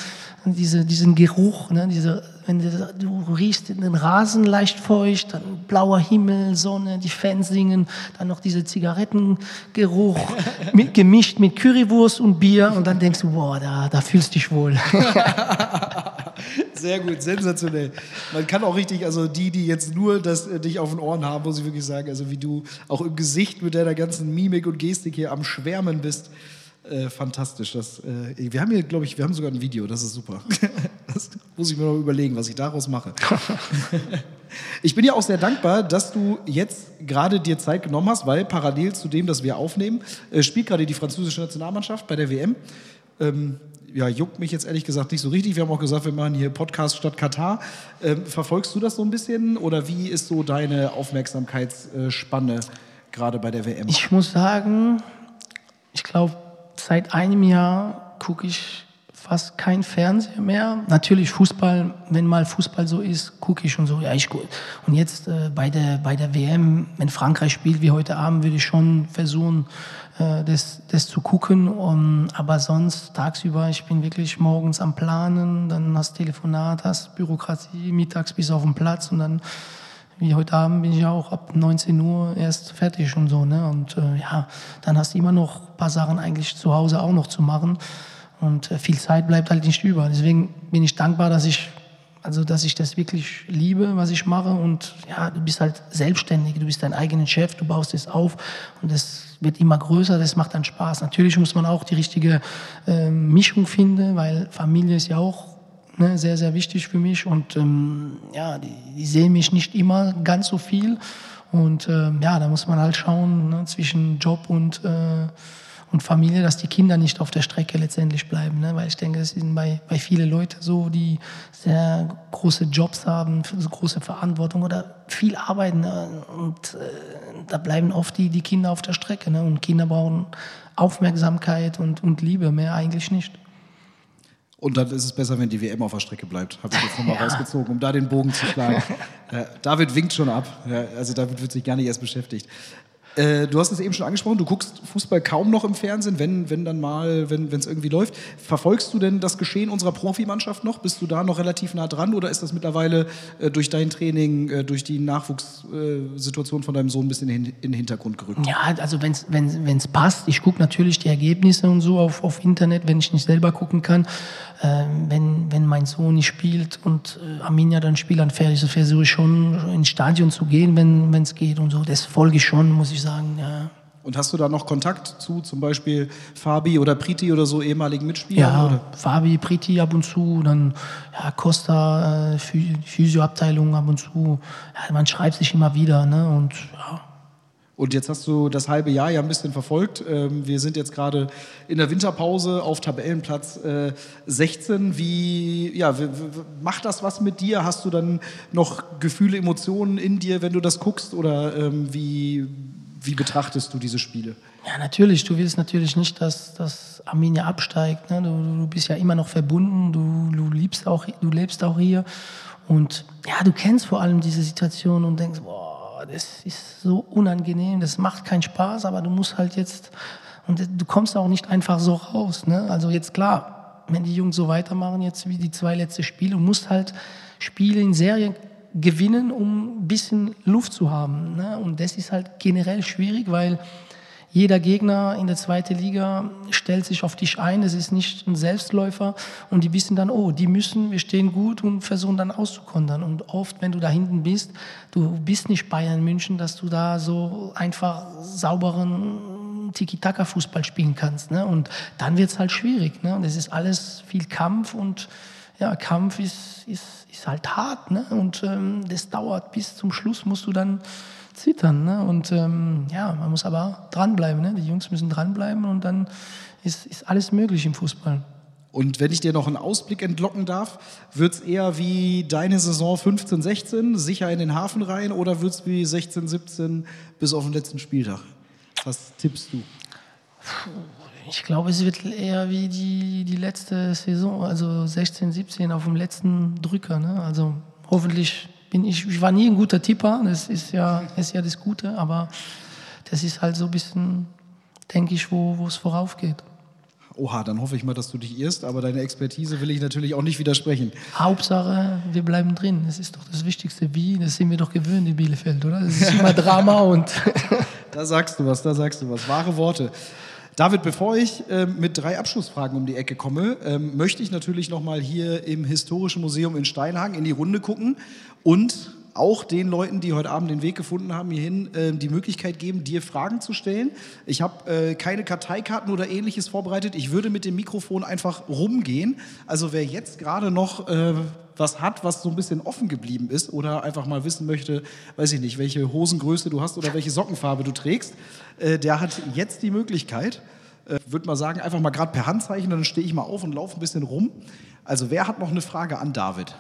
diese, diesen Geruch, ne, diese, wenn du, du riechst den Rasen leicht feucht, dann blauer Himmel, Sonne, die Fans singen, dann noch diese Zigarettengeruch mit, gemischt mit Currywurst und Bier und dann denkst du, boah, da, da fühlst du dich wohl. Sehr gut, sensationell. Man kann auch richtig, also die, die jetzt nur das äh, dich auf den Ohren haben, muss ich wirklich sagen, also wie du auch im Gesicht mit deiner ganzen Mimik und Gestik hier am Schwärmen bist. Äh, fantastisch. Das, äh, wir haben hier, glaube ich, wir haben sogar ein Video, das ist super. das muss ich mir noch überlegen, was ich daraus mache. ich bin ja auch sehr dankbar, dass du jetzt gerade dir Zeit genommen hast, weil parallel zu dem, dass wir aufnehmen, äh, spielt gerade die französische Nationalmannschaft bei der WM. Ähm, ja, juckt mich jetzt ehrlich gesagt nicht so richtig. Wir haben auch gesagt, wir machen hier Podcast statt Katar. Ähm, verfolgst du das so ein bisschen oder wie ist so deine Aufmerksamkeitsspanne gerade bei der WM? Ich muss sagen, ich glaube, seit einem Jahr gucke ich fast kein Fernseher mehr. Natürlich Fußball, wenn mal Fußball so ist, gucke ich schon so, ja, ich gut. Und jetzt äh, bei, der, bei der WM, wenn Frankreich spielt wie heute Abend, würde ich schon versuchen, äh, das, das zu gucken. Um, aber sonst tagsüber, ich bin wirklich morgens am Planen, dann hast Telefonat, hast Bürokratie, mittags bis auf den Platz und dann wie heute Abend bin ich auch ab 19 Uhr erst fertig und so. Ne? Und äh, ja, dann hast du immer noch ein paar Sachen eigentlich zu Hause auch noch zu machen. Und äh, viel Zeit bleibt halt nicht über. Deswegen bin ich dankbar, dass ich, also, dass ich das wirklich liebe, was ich mache. Und ja, du bist halt selbstständig, du bist dein eigener Chef, du baust es auf und das wird immer größer, das macht dann Spaß. Natürlich muss man auch die richtige äh, Mischung finden, weil Familie ist ja auch ne, sehr, sehr wichtig für mich. Und ähm, ja, die, die, sehen mich nicht immer ganz so viel. Und ähm, ja, da muss man halt schauen ne, zwischen Job und, äh, und Familie, dass die Kinder nicht auf der Strecke letztendlich bleiben. Ne? Weil ich denke, das sind bei, bei vielen Leuten so, die sehr große Jobs haben, große Verantwortung oder viel arbeiten. Ne? Und äh, da bleiben oft die, die Kinder auf der Strecke. Ne? Und Kinder brauchen Aufmerksamkeit und, und Liebe, mehr eigentlich nicht. Und dann ist es besser, wenn die WM auf der Strecke bleibt. Habe ich jetzt nochmal ja. rausgezogen, um da den Bogen zu schlagen. äh, David winkt schon ab. Ja, also David wird sich gar nicht erst beschäftigt. Äh, du hast es eben schon angesprochen, du guckst Fußball kaum noch im Fernsehen, wenn, wenn dann mal, wenn es irgendwie läuft. Verfolgst du denn das Geschehen unserer Profimannschaft noch? Bist du da noch relativ nah dran oder ist das mittlerweile äh, durch dein Training, äh, durch die Nachwuchssituation von deinem Sohn ein bisschen in, in den Hintergrund gerückt? Ja, also wenn es wenn, passt, ich gucke natürlich die Ergebnisse und so auf, auf Internet, wenn ich nicht selber gucken kann. Ähm, wenn, wenn mein Sohn nicht spielt und äh, Arminia dann spielt, dann versuche ich schon ins Stadion zu gehen, wenn es geht und so. Das folge ich schon, muss ich sagen sagen, ja. Und hast du da noch Kontakt zu zum Beispiel Fabi oder Priti oder so ehemaligen Mitspielern? Ja, oder? Fabi, Priti ab und zu, dann ja, Costa, äh, Physioabteilung ab und zu. Ja, man schreibt sich immer wieder. Ne? Und, ja. Und jetzt hast du das halbe Jahr ja ein bisschen verfolgt. Ähm, wir sind jetzt gerade in der Winterpause auf Tabellenplatz 16. Äh, wie ja, macht das was mit dir? Hast du dann noch Gefühle, Emotionen in dir, wenn du das guckst? Oder ähm, wie wie betrachtest du diese Spiele? Ja, natürlich. Du willst natürlich nicht, dass, dass Arminia absteigt. Ne? Du, du, bist ja immer noch verbunden. Du, du, liebst auch, du lebst auch hier. Und ja, du kennst vor allem diese Situation und denkst, boah, das ist so unangenehm, das macht keinen Spaß, aber du musst halt jetzt, und du kommst auch nicht einfach so raus. Ne? Also jetzt klar, wenn die Jungs so weitermachen, jetzt wie die zwei letzten Spiele, du musst halt Spiele in Serien gewinnen, um ein bisschen Luft zu haben. Ne? Und das ist halt generell schwierig, weil jeder Gegner in der zweiten Liga stellt sich auf dich ein. Es ist nicht ein Selbstläufer. Und die wissen dann, oh, die müssen, wir stehen gut und versuchen dann auszukontern. Und oft, wenn du da hinten bist, du bist nicht Bayern München, dass du da so einfach sauberen Tiki-Taka-Fußball spielen kannst. Ne? Und dann wird es halt schwierig. Ne? Und es ist alles viel Kampf und ja, Kampf ist, ist, ist halt hart. Ne? Und ähm, das dauert bis zum Schluss, musst du dann zittern. Ne? Und ähm, ja, man muss aber dranbleiben. Ne? Die Jungs müssen dranbleiben und dann ist, ist alles möglich im Fußball. Und wenn ich dir noch einen Ausblick entlocken darf, wird es eher wie deine Saison 15, 16, sicher in den Hafen rein, oder wird es wie 16, 17 bis auf den letzten Spieltag? Was tippst du? Ich glaube, es wird eher wie die, die letzte Saison, also 16, 17 auf dem letzten Drücker. Ne? Also hoffentlich bin ich, ich war nie ein guter Tipper, das ist ja, ist ja das Gute, aber das ist halt so ein bisschen, denke ich, wo, es voraufgeht. Oha, dann hoffe ich mal, dass du dich irrst, aber deine Expertise will ich natürlich auch nicht widersprechen. Hauptsache, wir bleiben drin. Das ist doch das Wichtigste. Wie? Das sind wir doch gewöhnt in Bielefeld, oder? Das ist immer Drama und. da sagst du was, da sagst du was. Wahre Worte. David, bevor ich äh, mit drei Abschlussfragen um die Ecke komme, ähm, möchte ich natürlich nochmal hier im Historischen Museum in Steinhagen in die Runde gucken und auch den Leuten, die heute Abend den Weg gefunden haben hierhin, äh, die Möglichkeit geben, dir Fragen zu stellen. Ich habe äh, keine Karteikarten oder ähnliches vorbereitet. Ich würde mit dem Mikrofon einfach rumgehen. Also wer jetzt gerade noch äh, was hat, was so ein bisschen offen geblieben ist oder einfach mal wissen möchte, weiß ich nicht, welche Hosengröße du hast oder welche Sockenfarbe du trägst, äh, der hat jetzt die Möglichkeit. Äh, würde mal sagen, einfach mal gerade per Handzeichen, dann stehe ich mal auf und laufe ein bisschen rum. Also wer hat noch eine Frage an David?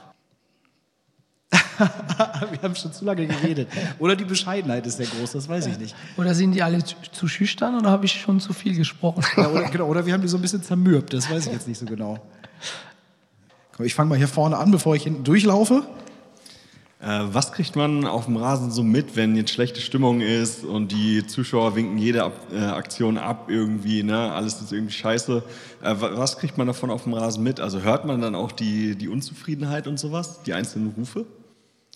wir haben schon zu lange geredet. Oder die Bescheidenheit ist sehr groß, das weiß ich nicht. Oder sind die alle zu, schüchtern oder habe ich schon zu viel gesprochen? Ja, oder, genau, oder wir haben die so ein bisschen zermürbt, das weiß ich jetzt nicht so genau. Ich fange mal hier vorne an, bevor ich hinten durchlaufe. Äh, was kriegt man auf dem Rasen so mit, wenn jetzt schlechte Stimmung ist und die Zuschauer winken jede ab, äh, Aktion ab irgendwie, ne? alles ist irgendwie scheiße. Äh, was kriegt man davon auf dem Rasen mit? Also hört man dann auch die, die Unzufriedenheit und sowas, die einzelnen Rufe?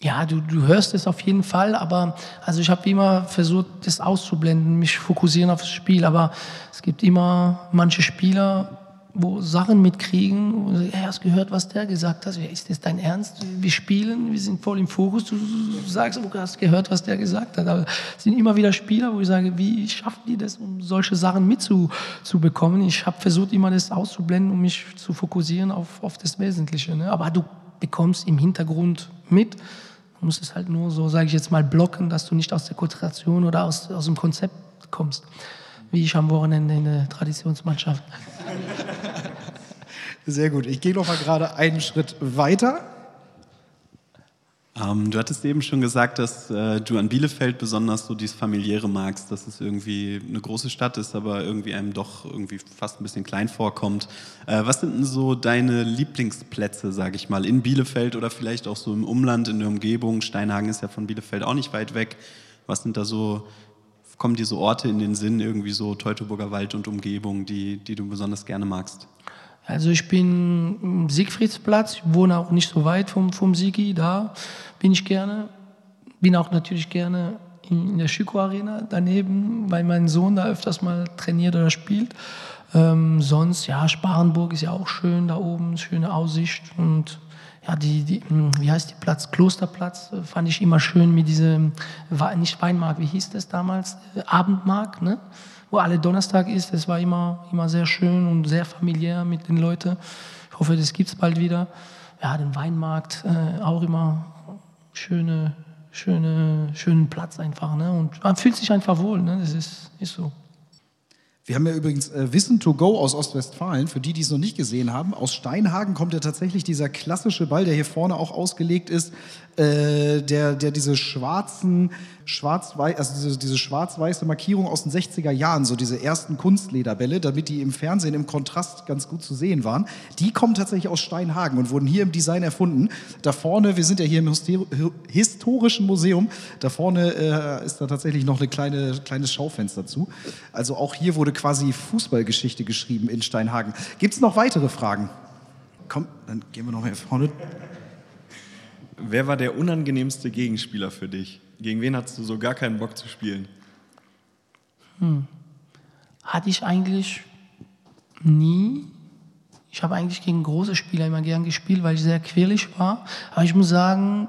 Ja, du, du hörst es auf jeden Fall, aber also ich habe immer versucht, das auszublenden, mich fokussieren auf das Spiel. Aber es gibt immer manche Spieler, wo Sachen mitkriegen, wo sie, hey, hast gehört, was der gesagt hat? Ist das dein Ernst? Wir spielen, wir sind voll im Fokus. Du sagst, du hast gehört, was der gesagt hat. Aber es sind immer wieder Spieler, wo ich sage, wie schaffen die das, um solche Sachen mitzubekommen? Ich habe versucht, immer das auszublenden, um mich zu fokussieren auf, auf das Wesentliche. Ne? Aber du bekommst im Hintergrund mit. Du musst es halt nur so, sage ich jetzt mal, blocken, dass du nicht aus der Konzentration oder aus, aus dem Konzept kommst. Wie ich am Wochenende in der Traditionsmannschaft. Sehr gut. Ich gehe noch mal gerade einen Schritt weiter. Ähm, du hattest eben schon gesagt, dass äh, du an Bielefeld besonders so dieses familiäre magst, dass es irgendwie eine große Stadt ist, aber irgendwie einem doch irgendwie fast ein bisschen klein vorkommt. Äh, was sind denn so deine Lieblingsplätze, sage ich mal, in Bielefeld oder vielleicht auch so im Umland, in der Umgebung? Steinhagen ist ja von Bielefeld auch nicht weit weg. Was sind da so, kommen dir so Orte in den Sinn, irgendwie so Teutoburger Wald und Umgebung, die, die du besonders gerne magst? Also ich bin im Siegfriedsplatz, ich wohne auch nicht so weit vom, vom Sigi, da bin ich gerne. Bin auch natürlich gerne in, in der Schüko Arena daneben, weil mein Sohn da öfters mal trainiert oder spielt. Ähm, sonst, ja, Sparenburg ist ja auch schön da oben, schöne Aussicht und ja, die, die, hm, wie heißt die Platz? Klosterplatz äh, fand ich immer schön mit diesem, nicht Weinmarkt, wie hieß das damals? Äh, Abendmarkt, ne? wo alle Donnerstag ist. Das war immer, immer sehr schön und sehr familiär mit den Leuten. Ich hoffe, das gibt es bald wieder. Ja, den Weinmarkt, äh, auch immer schöne, schöne, schönen Platz einfach. Ne? Und man fühlt sich einfach wohl. Ne? Das ist, ist so. Wir haben ja übrigens äh, Wissen to Go aus Ostwestfalen, für die, die es noch nicht gesehen haben. Aus Steinhagen kommt ja tatsächlich dieser klassische Ball, der hier vorne auch ausgelegt ist, äh, der, der diese schwarzen, schwarz-weiß, also diese, diese schwarz-weiße Markierung aus den 60er Jahren, so diese ersten Kunstlederbälle, damit die im Fernsehen im Kontrast ganz gut zu sehen waren, die kommen tatsächlich aus Steinhagen und wurden hier im Design erfunden. Da vorne, wir sind ja hier im Historischen Museum, da vorne äh, ist da tatsächlich noch ein kleine, kleines Schaufenster zu. Also auch hier wurde quasi Fußballgeschichte geschrieben in Steinhagen. Gibt es noch weitere Fragen? Komm, dann gehen wir noch hier vorne. Wer war der unangenehmste Gegenspieler für dich? Gegen wen hattest du so gar keinen Bock zu spielen? Hm. Hatte ich eigentlich nie. Ich habe eigentlich gegen große Spieler immer gern gespielt, weil ich sehr quirlig war. Aber ich muss sagen,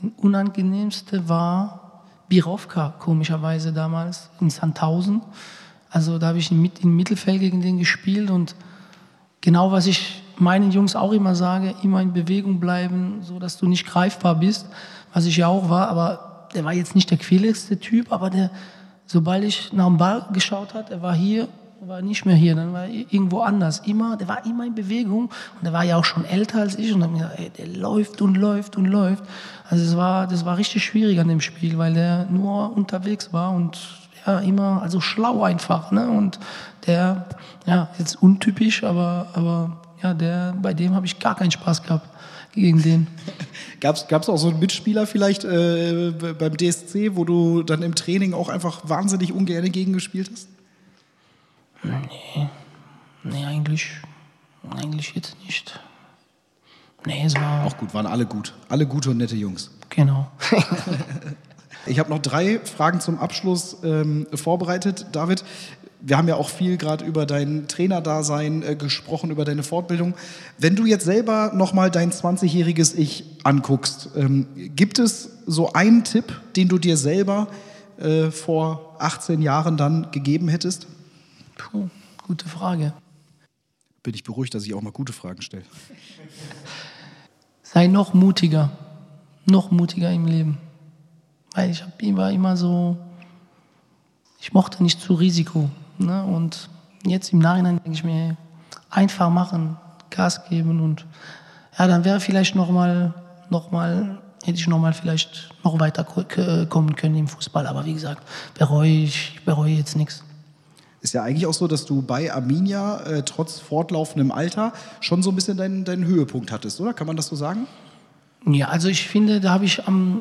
den unangenehmste war Birovka, komischerweise damals in Sandhausen. Also da habe ich im, Mit- im Mittelfeld gegen den gespielt und genau was ich meinen Jungs auch immer sage, immer in Bewegung bleiben, so dass du nicht greifbar bist, was ich ja auch war, aber der war jetzt nicht der quäligste Typ, aber der, sobald ich nach dem Ball geschaut hat, er war hier, war nicht mehr hier, dann war er irgendwo anders. Immer, der war immer in Bewegung und der war ja auch schon älter als ich und dann gedacht, ey, der läuft und läuft und läuft. Also es war, das war richtig schwierig an dem Spiel, weil der nur unterwegs war und ja, immer, also schlau einfach, ne? Und der, ja, jetzt untypisch, aber, aber ja, der, bei dem habe ich gar keinen Spaß gehabt gegen den. Gab es auch so einen Mitspieler vielleicht äh, beim DSC, wo du dann im Training auch einfach wahnsinnig ungern gegen gespielt hast? Nee, eigentlich, eigentlich jetzt nicht. Nee, es war, Auch gut, waren alle gut. Alle gute und nette Jungs. genau. Ich habe noch drei Fragen zum Abschluss ähm, vorbereitet. David, wir haben ja auch viel gerade über dein Trainerdasein äh, gesprochen, über deine Fortbildung. Wenn du jetzt selber nochmal dein 20-jähriges Ich anguckst, ähm, gibt es so einen Tipp, den du dir selber äh, vor 18 Jahren dann gegeben hättest? Puh, gute Frage. Bin ich beruhigt, dass ich auch mal gute Fragen stelle. Sei noch mutiger. Noch mutiger im Leben. Weil ich hab, war immer so, ich mochte nicht zu Risiko. Ne? Und jetzt im Nachhinein denke ich mir, einfach machen, Gas geben und ja, dann wäre vielleicht noch mal, noch mal, hätte ich noch mal vielleicht noch weiter k- kommen können im Fußball. Aber wie gesagt, bereue ich, ich bereue jetzt nichts. Ist ja eigentlich auch so, dass du bei Arminia äh, trotz fortlaufendem Alter schon so ein bisschen deinen, deinen Höhepunkt hattest, oder? Kann man das so sagen? Ja, also ich finde, da habe ich am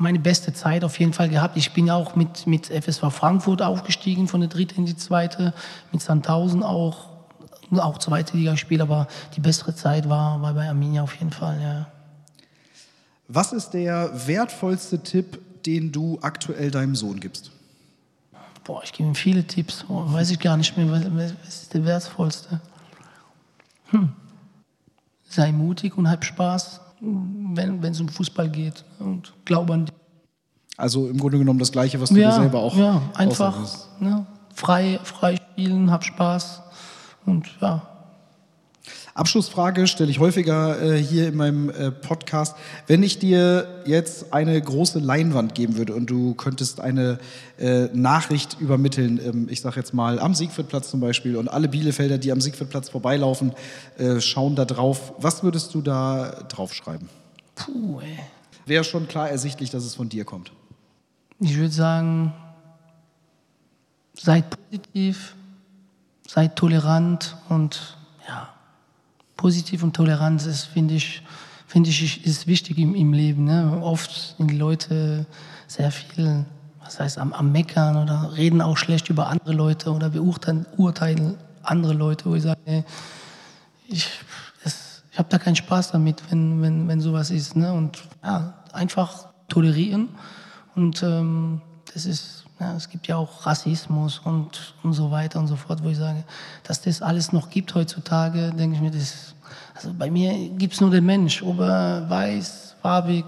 meine beste Zeit auf jeden Fall gehabt. Ich bin auch mit, mit FSV Frankfurt aufgestiegen, von der dritten in die zweite, mit Sandhausen auch, auch zweite Liga gespielt, aber die bessere Zeit war, war bei Arminia auf jeden Fall, ja. Was ist der wertvollste Tipp, den du aktuell deinem Sohn gibst? Boah, ich gebe ihm viele Tipps, weiß ich gar nicht mehr, was, was ist der wertvollste? Hm. Sei mutig und hab Spaß, wenn wenn es um Fußball geht und glaub an dich. Also im Grunde genommen das Gleiche, was du dir selber auch ja, einfach ne, frei, frei spielen, hab Spaß und ja. Abschlussfrage stelle ich häufiger äh, hier in meinem äh, Podcast. Wenn ich dir jetzt eine große Leinwand geben würde und du könntest eine äh, Nachricht übermitteln, ähm, ich sage jetzt mal am Siegfriedplatz zum Beispiel und alle Bielefelder, die am Siegfriedplatz vorbeilaufen, äh, schauen da drauf. Was würdest du da draufschreiben? Puh, ey. Wäre schon klar ersichtlich, dass es von dir kommt. Ich würde sagen, seid positiv, seid tolerant und positiv und Toleranz ist, finde ich, finde ich, ist wichtig im, im Leben. Ne? Oft sind die Leute sehr viel, was heißt, am, am Meckern oder reden auch schlecht über andere Leute oder beurteilen urteilen andere Leute, wo ich sage, ey, ich, ich habe da keinen Spaß damit, wenn, wenn, wenn sowas ist. Ne? Und ja, einfach tolerieren. Und ähm, das ist, ja, es gibt ja auch Rassismus und, und so weiter und so fort, wo ich sage, dass das alles noch gibt heutzutage, denke ich mir, das, also bei mir gibt es nur den Mensch, ob er weiß, farbig,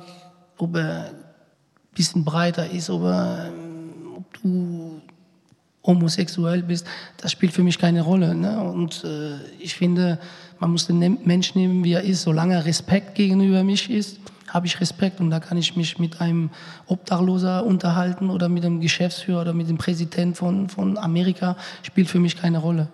ob er ein bisschen breiter ist, ob, er, ähm, ob du homosexuell bist, das spielt für mich keine Rolle. Ne? Und äh, ich finde, man muss den Nem- Mensch nehmen, wie er ist. Solange er Respekt gegenüber mich ist, habe ich Respekt. Und da kann ich mich mit einem Obdachloser unterhalten oder mit einem Geschäftsführer oder mit dem Präsidenten von, von Amerika. Spielt für mich keine Rolle.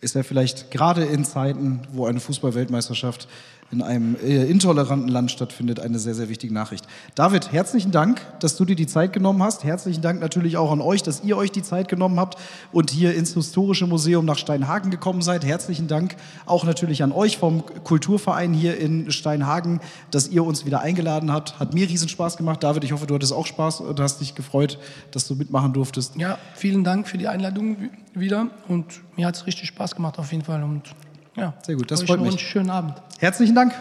Ist ja vielleicht gerade in Zeiten, wo eine Fußball-Weltmeisterschaft in einem äh, intoleranten Land stattfindet, eine sehr, sehr wichtige Nachricht. David, herzlichen Dank, dass du dir die Zeit genommen hast. Herzlichen Dank natürlich auch an euch, dass ihr euch die Zeit genommen habt und hier ins Historische Museum nach Steinhagen gekommen seid. Herzlichen Dank auch natürlich an euch vom Kulturverein hier in Steinhagen, dass ihr uns wieder eingeladen habt. Hat mir riesen Spaß gemacht. David, ich hoffe, du hattest auch Spaß und hast dich gefreut, dass du mitmachen durftest. Ja, vielen Dank für die Einladung wi- wieder. Und mir hat es richtig Spaß gemacht auf jeden Fall. Und ja, sehr gut. Das freut mich. Einen schönen Abend. Herzlichen Dank.